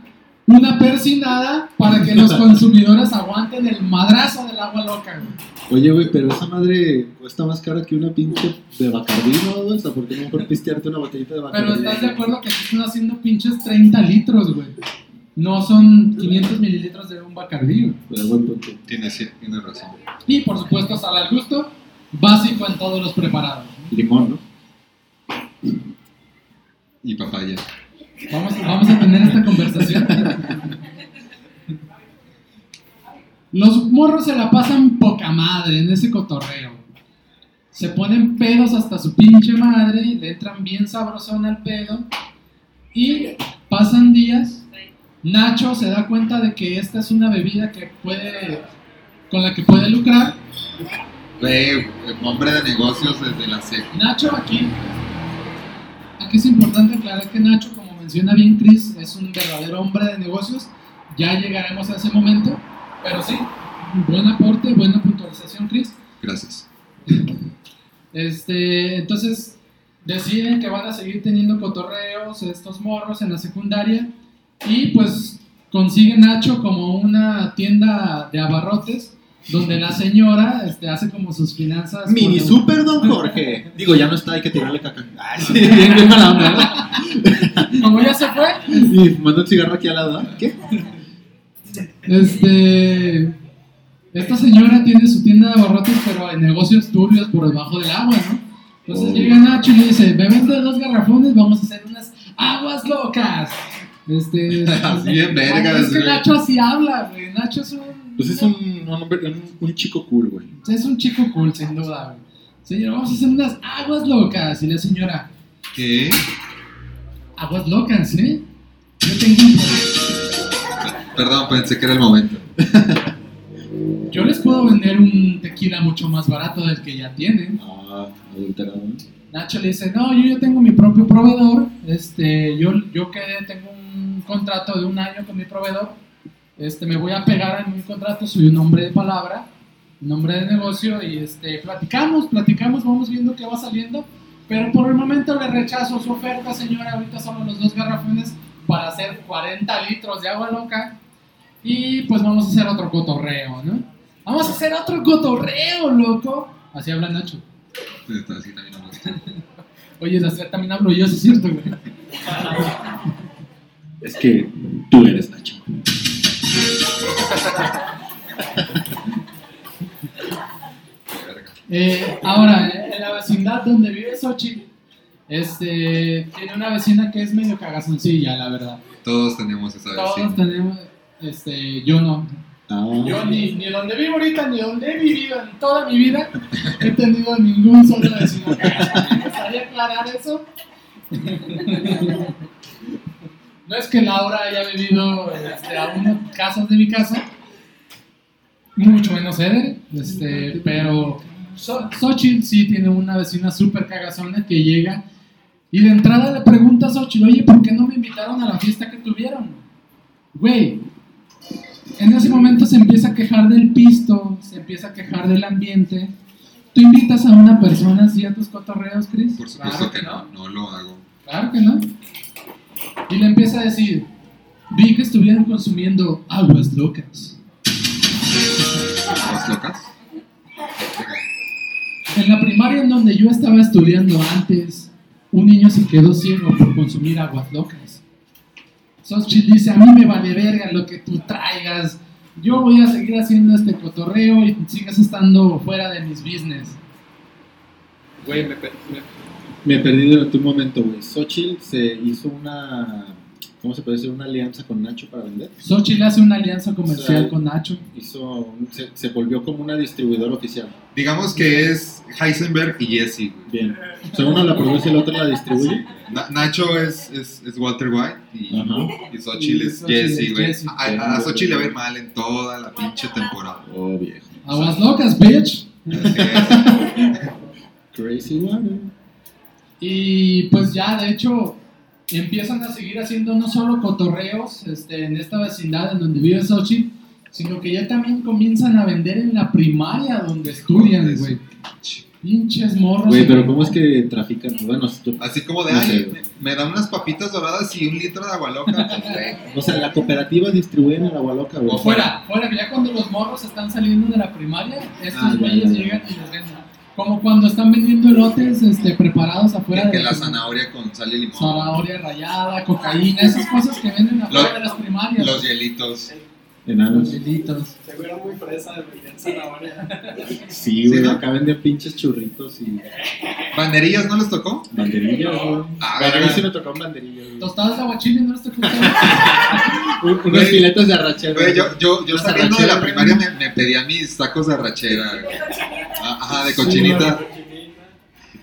una persinada para que los [LAUGHS] consumidores aguanten el madrazo del agua loca. güey. Oye, güey, pero esa madre cuesta más cara que una pinche de Bacardí, ¿no? güey? O sea, ¿por qué no mejor pistearte una botellita de Bacardí? Pero estás de acuerdo que aquí están haciendo pinches 30 litros, güey. No son 500 mililitros de un bacardí, güey. Pero buen punto. Tiene, sí, tiene razón. Y por supuesto, sal al gusto, básico en todos los preparados. Limón, ¿no? Y papaya. Vamos, vamos a tener esta conversación. [LAUGHS] Los morros se la pasan poca madre en ese cotorreo. Se ponen pedos hasta su pinche madre, le entran bien sabrosón al pedo. Y pasan días. Nacho se da cuenta de que esta es una bebida que puede. con la que puede lucrar. Ve, hombre de negocios desde la secu. Nacho aquí, aquí es importante aclarar que Nacho, como menciona bien Chris, es un verdadero hombre de negocios. Ya llegaremos a ese momento, pero sí, buen aporte, buena puntualización, Chris. Gracias. Este, entonces deciden que van a seguir teniendo cotorreos estos morros en la secundaria y pues consigue Nacho como una tienda de abarrotes donde la señora este, hace como sus finanzas. Mini Super Don Jorge. Digo, ya no está, hay que tirarle caca. Ay, sí, [LAUGHS] bien, bien mala onda, [LAUGHS] Como ya se fue. Y fumando un cigarro aquí al lado. ¿Qué? Este. Esta señora tiene su tienda de abarrotes, pero en negocios turbios por debajo del agua, ¿no? Entonces Oh. llega Nacho y le dice: Me vende dos garrafones, vamos a hacer unas aguas Este. [LAUGHS] Así bien vergas, Es que. Nacho así habla, güey. Nacho es un. Pues es un, un, un chico cool, güey. Es un chico cool, sin duda, güey. Señora, vamos a hacer unas aguas locas. Y la señora, ¿Qué? aguas locas, ¿eh? Yo tengo un Perdón, pensé que era el momento. [LAUGHS] Yo les puedo vender un tequila mucho más barato del que ya tienen. Ah. Nacho le dice, no, yo ya tengo mi propio proveedor, este, yo, yo que tengo un contrato de un año con mi proveedor, este, me voy a pegar en mi contrato, soy un hombre de palabra, un hombre de negocio, y este, platicamos, platicamos, vamos viendo qué va saliendo, pero por el momento le rechazo su oferta, señora, ahorita solo los dos garrafones para hacer 40 litros de agua loca, y pues vamos a hacer otro cotorreo, ¿no? Vamos a hacer otro cotorreo, loco. Así habla Nacho. Así también gusta. [LAUGHS] Oye, también hablo yo, sí es cierto, güey. Es que tú eres Nacho. Eh, ahora, en la vecindad donde vive Xochitl, este, tiene una vecina que es medio cagazoncilla, la verdad. Todos tenemos esa Todos vecina. tenemos, este, yo no. Ah, Yo ni, ni donde vivo ahorita, ni donde he vivido en toda mi vida, he tenido ningún solo vecino cagazón. [LAUGHS] ¿Me gustaría aclarar eso? No es que Laura haya vivido este, a unas casas de mi casa, mucho menos Eder, este, pero So- Xochitl sí tiene una vecina súper cagazona que llega y de entrada le pregunta a Xochitl, oye, ¿por qué no me invitaron a la fiesta que tuvieron? Güey, en ese momento se empieza a quejar del pisto, se empieza a quejar del ambiente. ¿Tú invitas a una persona así a tus cotorreos, Chris? Por supuesto Claro que no, no lo hago. Claro que no. Y le empieza a decir, vi que estuvieron consumiendo aguas locas. ¿Estás locas? En la primaria en donde yo estaba estudiando antes, un niño se quedó ciego por consumir aguas locas. Xochitl dice, a mí me vale verga lo que tú traigas. Yo voy a seguir haciendo este cotorreo y sigas estando fuera de mis business. Güey, me, pe- me- Me perdido durante un momento, güey. Xochitl se hizo una. ¿Cómo se puede decir? Una alianza con Nacho para vender. Xochitl hace una alianza comercial con Nacho. Hizo. un- Se, se volvió como una distribuidora oficial. Digamos que es Heisenberg y Jesse. güey. Bien. O sea, uno la produce y el otro la distribuye. Na- Nacho es, es, es Walter White y, y Xochitl Y es Jesse, es güey. A, a, a Xochitl le va a ir mal en toda la pinche temporada. Oh, viejo. Aguas locas, bitch. [LAUGHS] Crazy one. Y pues ya, de hecho, empiezan a seguir haciendo no solo cotorreos este, en esta vecindad en donde vive Xochitl, sino que ya también comienzan a vender en la primaria donde estudian, güey. Pinches morros. Güey, pero ¿cómo es que trafican? Bueno, Así como de, No ay, me, me dan unas papitas doradas y un litro de agua loca. Pues, [LAUGHS] o sea, la cooperativa distribuye en el agua loca, güey. O Fuera, fuera, ya cuando los morros están saliendo de la primaria, estos Ah, güeyes llegan y les venden. Como cuando están vendiendo elotes este, preparados afuera que de la zanahoria con sal y limón. zanahoria rayada, cocaína, esas cosas que venden afuera de las primarias. Los hielitos. Enanos. Los hilitos. se vieron muy fresas de vender zanahoria. Sí, güey. Sí, ¿no? Acá venden pinches churritos y ¿Banderillas no les tocó? banderillas, güey. Ah, a mí sí me tocó banderillas, güey. Tostadas de aguachile, ¿no les tocó? [LAUGHS] Un- Unos filetes de arrachera. Güey, yo, yo, yo saliendo de la primaria me pedía mis tacos de arrachera. Ajá, de cochinita.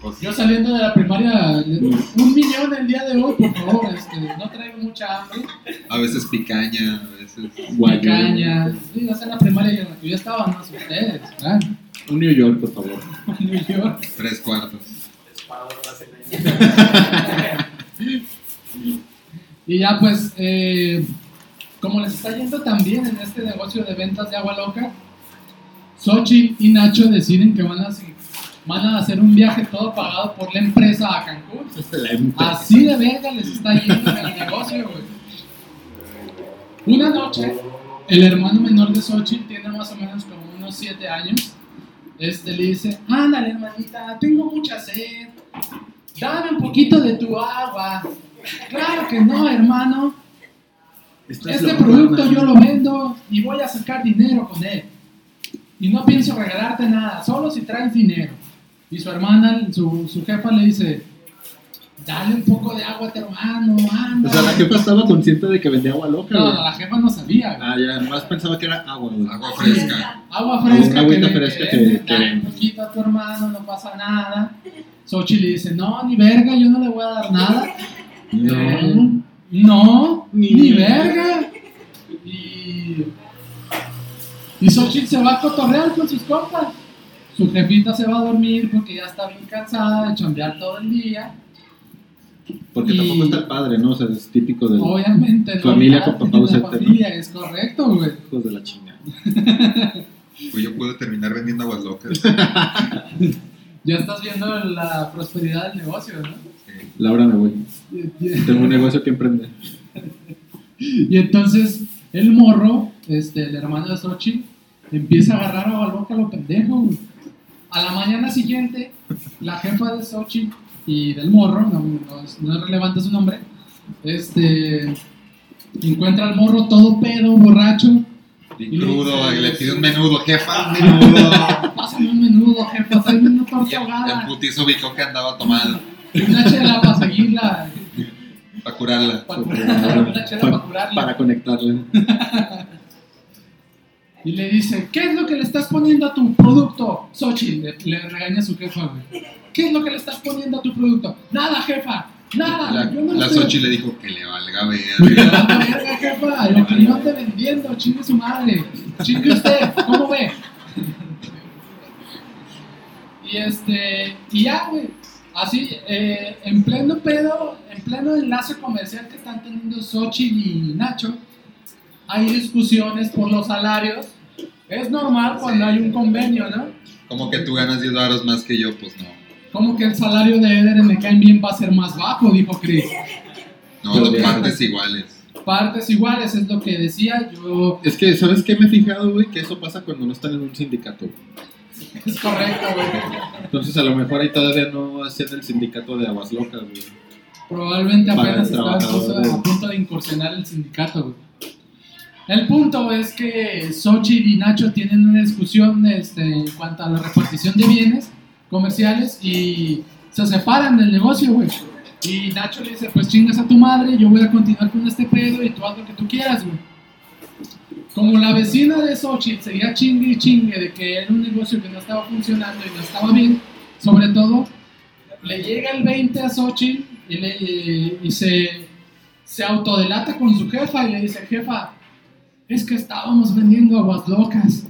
Pues, Yo saliendo de la primaria, un millón el día de hoy, por favor, este, no traigo mucha hambre, a veces picaña, a veces. Guayo. caña. Sí, esa es la primaria en la que yo estaba, no sé ustedes. Un New York, por favor. [LAUGHS] New York. Tres cuartos. [LAUGHS] Y ya pues, eh, como les está yendo también en este negocio de ventas de agua loca, Xochitl y Nacho deciden que van a, van a hacer un viaje todo pagado por la empresa a Cancún. Así de verga les está yendo en el negocio, güey. Una noche, el hermano menor de Xochitl tiene más o menos como unos 7 años. Este le dice, ándale hermanita, tengo mucha sed. Dame un poquito de tu agua. Claro que no, hermano. Esto es Este producto yo lo vendo y voy a sacar dinero con él. Y no pienso regalarte nada, solo si traes dinero. Y su hermana, su, su jefa le dice, dale un poco de agua a tu hermano, anda. O sea, la jefa estaba consciente de que vendía agua loca, No, güey. no, la jefa no sabía. güey. Ah, ya, nomás pensaba que era agua, güey. Agua fresca. Agua fresca. Una agüita fresca que que- que- dale un poquito a tu hermano, no pasa nada. Xochitl le dice, no, ni verga, yo no le voy a dar nada. No. No, Ni ni, verga. verga. Y, y Xochitl se va a cotorrear con sus compas. Su jefita se va a dormir porque ya está bien cansada de chambear todo el día. Porque Y- tampoco está el padre, ¿no? O sea, es típico de Obviamente. Familia con papá ausente, ¿no? familia, es correcto, güey. hijos de la chingada. [LAUGHS] Pues yo pude terminar vendiendo aguas locas. Ya estás viendo la prosperidad del negocio, ¿no? Laura, me voy. [LAUGHS] Tengo un negocio que emprender. Y entonces el morro, este, el hermano de Xochitl, empieza a agarrar agua loca a lo pendejo. güey. A la mañana siguiente, la jefa de Xochitl y del morro, no, no es, no es relevante su nombre, este, encuentra al morro todo pedo, borracho. Bien crudo, y le pide un menudo, jefa, un menudo. Pásame un menudo, jefa, tráeme una torta el, el ahogada. putizo ubicó que andaba tomado y Una chela para seguirla. para curarla. Para curarla, una chela para curarla. Para conectarle. [LAUGHS] Y le dice, ¿qué es lo que le estás poniendo a tu producto? Xochitl le, le regaña a su jefa, güey. ¿Qué es lo que le estás poniendo a tu producto? Nada, jefa, nada. La, yo no le la estoy- Xochitl le dijo que le valga Me ver. vale verga, jefa, lo que yo ande vendiendo, chingue su madre. Chingue usted, ¿cómo ve? Y este, y ya, güey. Así, eh, en pleno pedo, en pleno enlace comercial que están teniendo Xochitl y Nacho, hay discusiones por los salarios. Es normal cuando hay un convenio, ¿no? Como que tú ganas 10 varos más que yo, pues no. Como que el salario de Eder en Me Caen Bien va a ser más bajo, dijo Chris. No, Pero partes iguales. Partes iguales, es lo que decía yo. Es que, ¿sabes qué me he fijado, güey? Que eso pasa cuando no están en un sindicato. Es correcto, güey. Entonces a lo mejor ahí todavía no hacían el sindicato de aguas locas, güey. Probablemente apenas estaba a trabajador punto, de- a punto de incursionar el sindicato, güey. El punto es que Xochitl y Nacho tienen una discusión este, en cuanto a la repartición de bienes comerciales y se separan del negocio, güey. Y Nacho le dice, pues chingas a tu madre, yo voy a continuar con este pedo y tú haz lo que tú quieras, güey. Como la vecina de Xochitl seguía chingue y chingue de que era un negocio que no estaba funcionando y no estaba bien, sobre todo, le llega el 20 a Xochitl y, le- y se, se autodelata con su jefa y le dice, jefa, es que estábamos vendiendo aguas locas.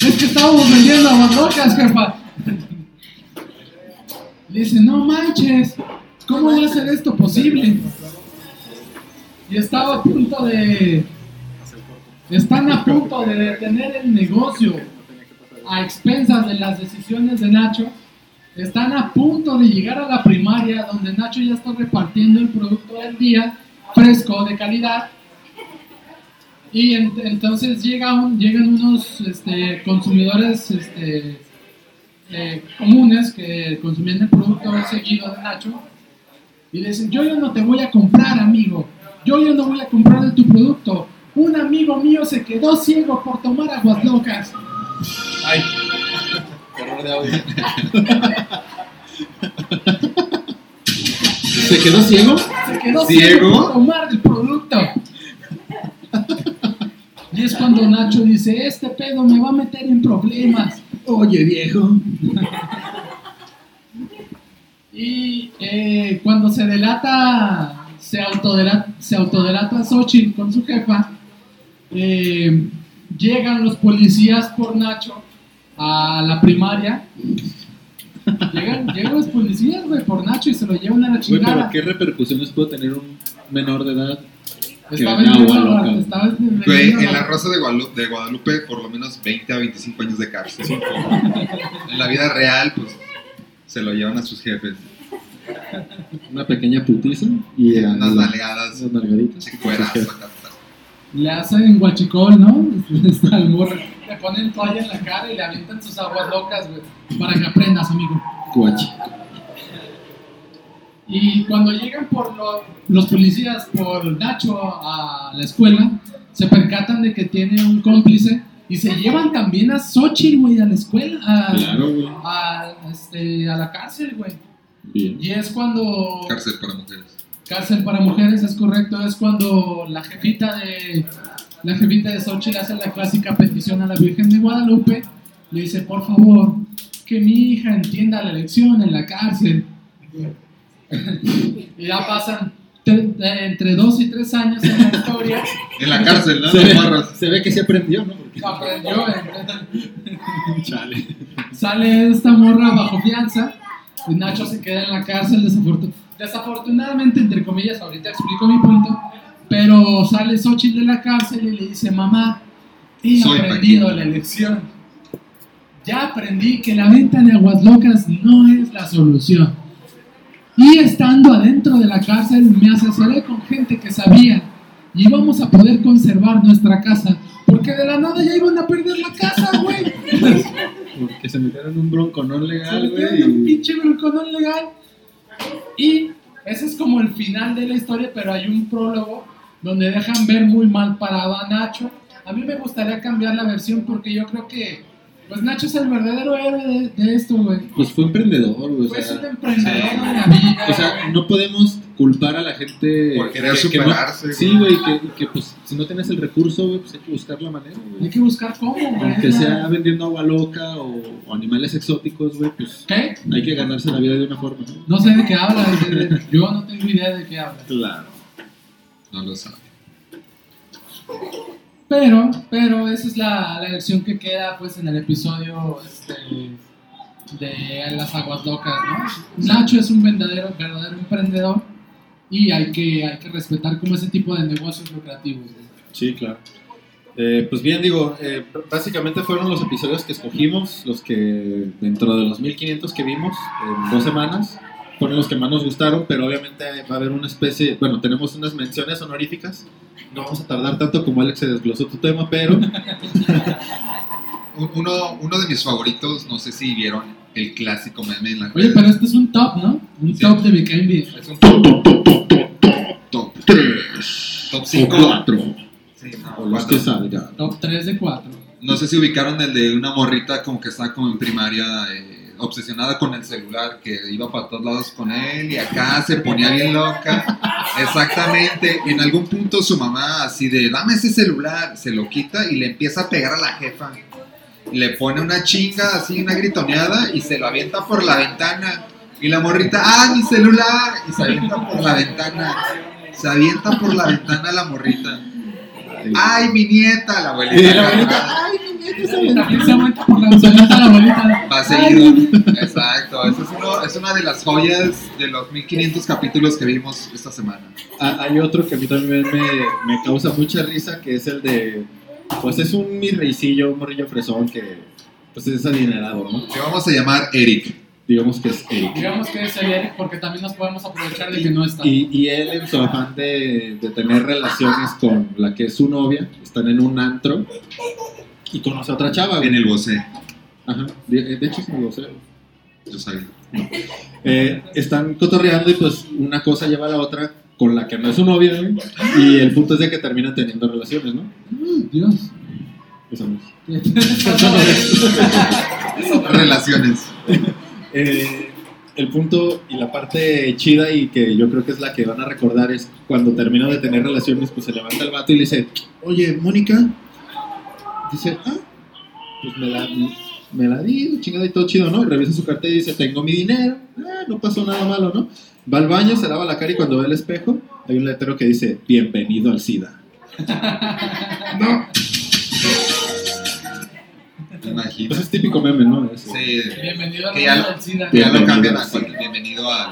Es que estábamos vendiendo aguas locas, jefa. Le dice, no manches, ¿cómo va a ser esto posible? Y estaba a punto de... Están a punto de detener el negocio a expensas de las decisiones de Nacho. Están a punto de llegar a la primaria donde Nacho ya está repartiendo el producto del día, fresco, de calidad. Y en- entonces llega un- llegan unos este, consumidores este, eh, comunes que consumían el producto seguido de Nacho y le dicen, yo ya no te voy a comprar, amigo. Yo ya no voy a comprar de tu producto. Un amigo mío se quedó ciego por tomar aguas locas. Ay. [LAUGHS] Error de audio. [LAUGHS] ¿Se quedó ciego? Se quedó ¿Ciego? ciego tomar el producto. Y es cuando Nacho dice, este pedo me va a meter en problemas. Oye, viejo. Y eh, cuando se delata, se autodelata, se autodelata a Xochitl con su jefa, eh, llegan los policías por Nacho a la primaria. Llegan, llegan los policías, güey, por Nacho y se lo llevan a la Güey, pero chingada. ¿qué repercusiones puede tener un menor de edad? Estaba Güey, en agua. la Rosa de Guadalupe, de Guadalupe, por lo menos 20 a 25 años de cárcel. En la vida real, pues, se lo llevan a sus jefes. Una pequeña putiza y a Unas nalgadas, unas acá. Le hacen guachicol, ¿no? [LAUGHS] Está el morro. Le ponen toalla en la cara y le avientan sus aguas locas, güey. Para que aprendas, amigo. Guachi. Y cuando llegan por lo- los policías por Nacho a la escuela, se percatan de que tiene un cómplice y se llevan también a Xochitl, güey, a la escuela, a, Claro, güey. a, este, a la cárcel, güey. Bien. Y es cuando... Cárcel para mujeres. Cárcel para mujeres, es correcto, es cuando la jefita de la jefita de Xochitl hace la clásica petición a la Virgen de Guadalupe, le dice, por favor, que mi hija entienda la lección en la cárcel. y ya pasan eh, entre dos y tres años en la historia, En la cárcel, ¿no? Se ve, morros. se ve que se aprendió, ¿no? Porque- aprendió, [LAUGHS] eh, Chale. sale esta morra bajo fianza y Nacho se queda en la cárcel desafortun- desafortunadamente entre comillas ahorita explico mi punto pero sale Xochitl de la cárcel y le dice mamá he Soy aprendido Paquita". la lección ya aprendí que la venta de aguas locas no es la solución y estando adentro de la cárcel me asesoré con gente que sabía y íbamos a poder conservar nuestra casa porque de la nada ya iban a perder la casa güey [LAUGHS] Porque se metieron en un bronco no legal, se metieron un güey. pinche bronconón legal. Y ese es como el final de la historia, pero hay un prólogo donde dejan ver muy mal parado a Nacho. A mí me gustaría cambiar la versión porque yo creo que pues Nacho es el verdadero héroe de, de esto, güey. Pues fue emprendedor, güey. O Fue un sea, emprendedor vida. o sea, no podemos culpar a la gente. Por querer que- que no- superarse, sí, güey, que, que, pues si no tienes el recurso, güey, pues hay que buscar la manera, Hay güey. que buscar cómo, güey. Aunque sea vendiendo agua loca o, o animales exóticos, güey, pues ¿Qué? hay que ganarse la vida de una forma, ¿no? No sé de qué habla. de- de- Yo no tengo idea de qué habla. Claro. No lo sabe. Pero, pero esa es la, la lección que queda pues en el episodio este, de las aguas locas, ¿no? Nacho es un verdadero, verdadero emprendedor y hay que, hay que respetar como ese tipo de negocios lucrativos. Sí, claro. Eh, pues bien, digo, eh, básicamente fueron los episodios que escogimos, los que dentro de los 1500 que vimos en dos semanas, fueron los que más nos gustaron, pero obviamente va a haber una especie, bueno, tenemos unas menciones honoríficas, no vamos a tardar tanto como Alex se desglosó tu tema, pero un- [LAUGHS] uno, uno de mis favoritos, no sé si vieron el clásico meme en la Oye, pero este es un top, ¿no? Un Sí. top de Beat. Es un top, Top, top, top, top, top, top, tres. top O 5. cuatro. Sí, no, O los cuatro. que salgan. Top 3 de 4. No sé si ubicaron el de una morrita como que está como en primaria, eh, obsesionada con el celular, que iba para todos lados con él y acá se ponía bien loca. Exactamente. En algún punto su mamá así de, dame ese celular, se lo quita y le empieza a pegar a la jefa. Le pone una chinga, así una gritoneada y se lo avienta por la ventana. Y la morrita, ¡ah, mi celular! Y se avienta por la ventana. Se avienta por la ventana la morrita. ¡Ay, mi nieta! La abuelita. La abuelita, "Ay, También se aguanta por la solita la abuelita. Va seguido. Exacto. Esa es, uno- es una de las joyas de los 1500 capítulos que vimos esta semana. Ah, Hay otro que a mí también me, me causa mucha risa, que es el de, pues es un mi reicillo, un morrillo fresón que pues es adinerado, ¿no? Que vamos a llamar Eric. Digamos que es Eric. Digamos que es el Eric porque también nos podemos aprovechar de que no está. Y, y él en su afán de, de tener relaciones con la que es su novia, están en un antro y conoce a otra chava. güey. En el bocé. Ajá, de, de hecho sí lo sé. Yo sabía. Eh, están cotorreando y pues una cosa lleva a la otra con la que no es su novia, güey, y el punto es de que terminan teniendo relaciones, ¿no? Dios. Eso no es. Relaciones. Eh, el punto y la parte chida y que yo creo que es la que van a recordar es cuando termina de tener relaciones, pues se levanta el vato y le dice, oye, Mónica, dice, ah, pues me la, me la di, chingada y todo chido, ¿no? Revisa su cartera y dice, tengo mi dinero, ah, no pasó nada malo, ¿no? Va al baño, se lava la cara y cuando ve el espejo, hay un letrero que dice, bienvenido al SIDA. [LAUGHS] no, ¿Te imaginas? pues es típico meme, ¿no? Ese. Sí. Bienvenido a Que lo- del SIDA. Que ya lo cambian al a bienvenido al,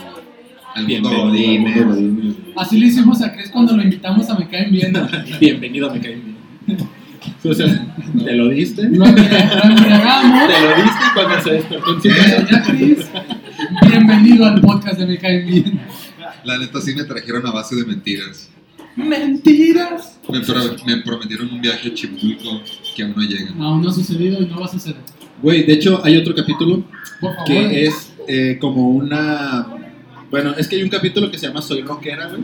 al Bienvenido al mundo. Así le hicimos a Chris cuando lo invitamos a Me Caen Bien. [LAUGHS] Bienvenido, me caí bien. [LAUGHS] O sea, te lo diste, te Lo embriagamos. lo diste cuando se despertó en su casa. Ya, Chris. Bienvenido al podcast de Me Caen Bien. La neta sí me trajeron a base de mentiras. Mentiras. Me, pro- me prometieron un viaje a Chipulco que aún no llega. Aún no ha sucedido y no va a suceder. Güey, de hecho hay otro capítulo Por favor. que es eh, como una... Bueno, es que hay un capítulo que se llama Soy Rockera, güey.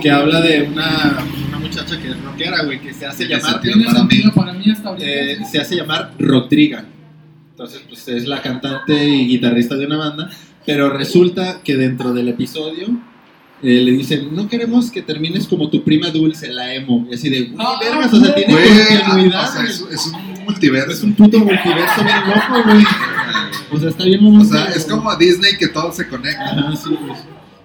Que habla de una, una muchacha que es rockera, güey, que se hace llamar... para mí. para mí hasta ahorita. eh, se hace llamar Rodriga. Entonces, pues es la cantante y guitarrista de una banda. Pero resulta que dentro del episodio eh, le dicen, no queremos que termines como tu prima dulce, la emo. Y así de, Ah, vergas, o sea, tiene Güey, continuidad. o sea, es, es un multiverso. Es un puto multiverso bien loco, güey. O sea, está bien. O sea, es como Disney que todo se conecta. Ajá, sí, pues.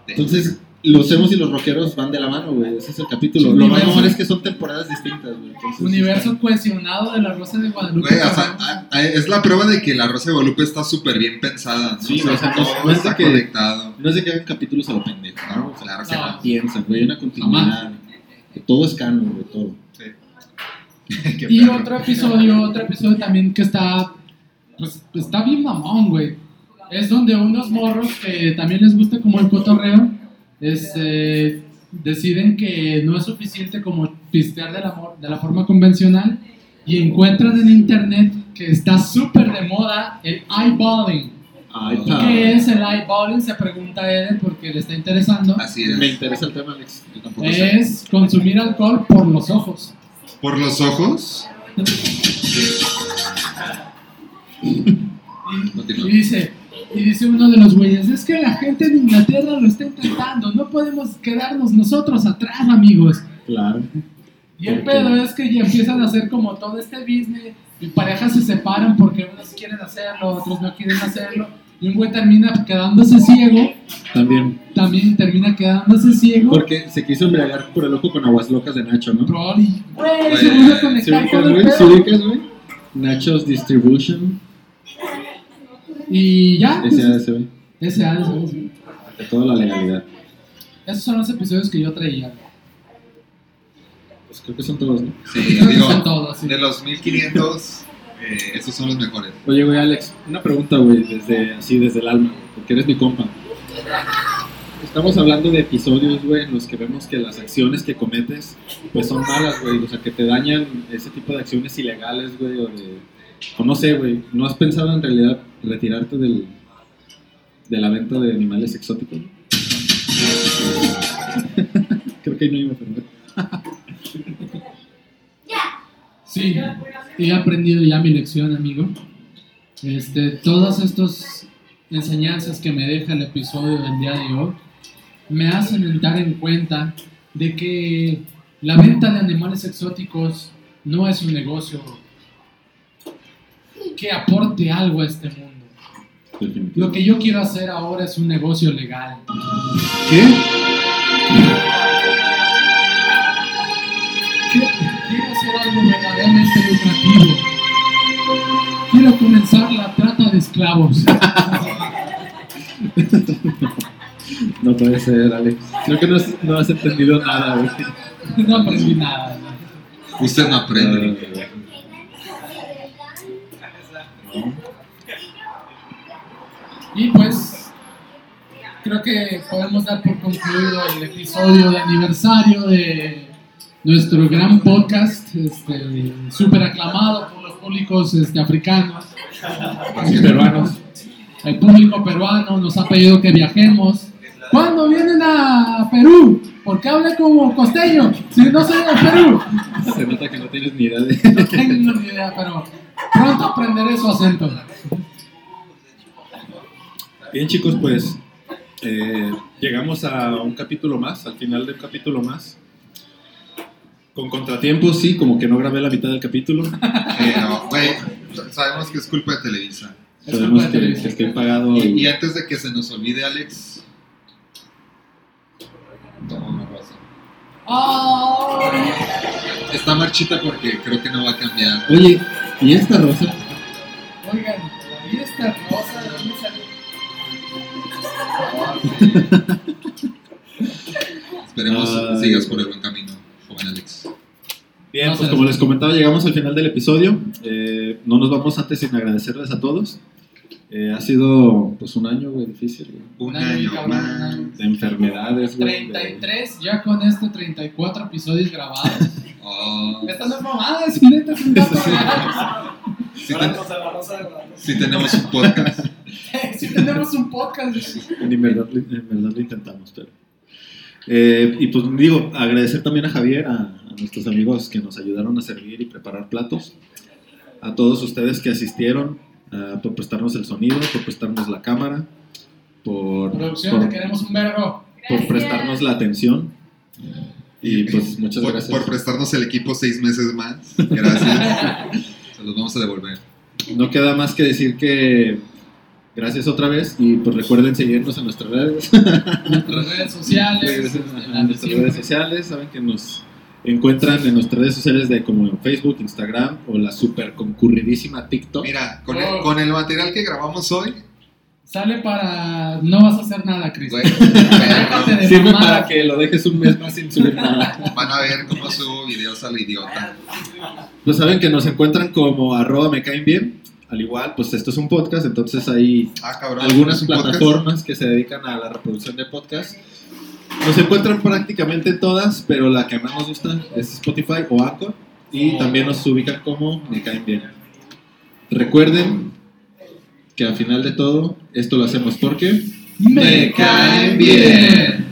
Entonces, los emos y los rockeros van de la mano, güey. Ese es el capítulo. Lo más mamón es que son temporadas distintas, güey. Universo cohesionado de la Rosa de Guadalupe. Güey, o sea, a- a- es la prueba de que la Rosa de Guadalupe está súper bien pensada. ¿no? Sí, o sea, no- todo no está que- conectado. No es de que hagan capítulos a lo pendejo, ¿no? O sea, Claro se no. la piensan, güey. Hay una continuidad. Que todo es canon, güey, todo. [LAUGHS] Y otro episodio, otro episodio también que está, pues, está bien mamón, güey. Es donde unos morros que también les gusta como el cotorreo, este, deciden que no es suficiente como pistear de la, de la forma convencional y encuentran en internet que está súper de moda el eyeballing. ¿Qué es el eyeballing? Se pregunta Eden porque le está interesando. Así es. Me interesa el tema, Alex. Yo tampoco sé. Es consumir alcohol por los ojos. Por los ojos. [LAUGHS] [LAUGHS] Y, dice, y dice uno de los güeyes, es que la gente en Inglaterra lo está intentando, no podemos quedarnos nosotros atrás, amigos. Claro. Y el pedo es que ya empiezan a hacer como todo este business, y parejas se separan porque unos quieren hacerlo, otros no quieren hacerlo, y un güey termina quedándose ciego, También. también termina quedándose ciego. Porque se quiso embriagar por el ojo con aguas locas de Nacho, ¿no? Probably, güey, se vuelve a ¿Se conectar. Nachos Distribution. Y ya, pues, S.A.S., güey. ese, ese, ese. De toda la legalidad. Esos son los episodios que yo traía. Pues creo que son todos, ¿no? Sí, Creo que digo, son todos, sí. de los 1500, eh, esos son los mejores. Oye, güey, Alex, una pregunta, güey, desde, así, desde el alma, güey, porque eres mi compa. Estamos hablando de episodios, güey, en los que vemos que las acciones que cometes, pues son malas, güey, o sea, que te dañan ese tipo de acciones ilegales, güey, o de, O no sé, güey, ¿no has pensado en realidad retirarte del, de la venta de animales exóticos? [LAUGHS] Creo que ahí no iba a aprender. Sí, he aprendido ya mi lección, amigo. Este, todas estas enseñanzas que me deja el episodio del día de hoy me hacen dar en cuenta de que la venta de animales exóticos no es un negocio que aporte algo a este mundo. Definitivamente. Lo que yo quiero hacer ahora es un negocio legal. ¿Qué? Quiero, quiero hacer algo verdaderamente lucrativo. Quiero comenzar la trata de esclavos. No puede ser, Alex. Creo que no has, no has entendido nada, güey. No aprendí nada. ¿no? Usted no aprende. Y pues creo que podemos dar por concluido el episodio de aniversario de nuestro gran podcast, este, súper aclamado por los públicos este, africanos, Y peruanos. el público peruano nos ha pedido que viajemos. ¿Cuándo vienen a Perú? Porque hable como costeño, si no soy de Perú. Se nota que no tienes ni idea de. No tengo ni idea, pero pronto aprenderé su acento. Bien, chicos, pues eh, llegamos a un capítulo más, al final del capítulo más. Con contratiempos, sí, como que no grabé la mitad del capítulo. [LAUGHS] Pero, güey, sabemos que es culpa de Televisa. Sabemos de que, Televisa. que estoy pagado. Y, y- y antes de que se nos olvide, Alex, toma una rosa. ¡Ay! Está marchita porque creo que no va a cambiar. Oye, ¿y esta rosa? Oigan, ¿y esta rosa [LAUGHS] Esperemos Ay. sigas por el buen camino, joven Alex. Bien, No pues como les comentaba, llegamos al final del episodio. Eh, no nos vamos antes sin agradecerles a todos. Eh, ha sido pues un año, güey, difícil, güey. Un año, más. De enfermedades, güey. de- 33, ya con esto 34 episodios grabados. [LAUGHS] Oh, Esta no es mamada, es neta, es un dato real. sí, ten- sí tenemos un podcast. [LAUGHS] Sí tenemos un podcast. En verdad, en verdad lo intentamos, pero. Eh, y pues digo, agradecer también a Javier, a, a nuestros amigos que nos ayudaron a servir y preparar platos, a todos ustedes que asistieron, ah, por prestarnos el sonido, por prestarnos la cámara, por, Producción, te por, queremos un vergo. por prestarnos la atención. Y pues muchas por, gracias. por prestarnos el equipo seis meses más. Gracias. [LAUGHS] Se los vamos a devolver. No queda más que decir que gracias otra vez y pues recuerden seguirnos en nuestras redes. [LAUGHS] Nuestras redes sociales. Regresen este, nuestras siempre. redes sociales, saben que nos encuentran en nuestras redes sociales de como en Facebook, Instagram o la super concurridísima TikTok. Mira, con el, Oh. con el material que grabamos hoy, Sale para. No vas a hacer nada, [LAUGHS] Déjate de Sirve para que lo dejes un mes más sin subir nada. van a ver cómo subo videos a lo idiota. Pues saben que nos encuentran como arroba me caen bien. Al igual, pues esto es un podcast, entonces hay Ah, cabrón. algunas plataformas que se dedican a la reproducción de podcast. Nos encuentran prácticamente todas, pero la que más nos gusta es Spotify o Anchor. Y también nos ubican como Me Caen Bien. Recuerden que al final de todo, esto lo hacemos porque Me caen bien.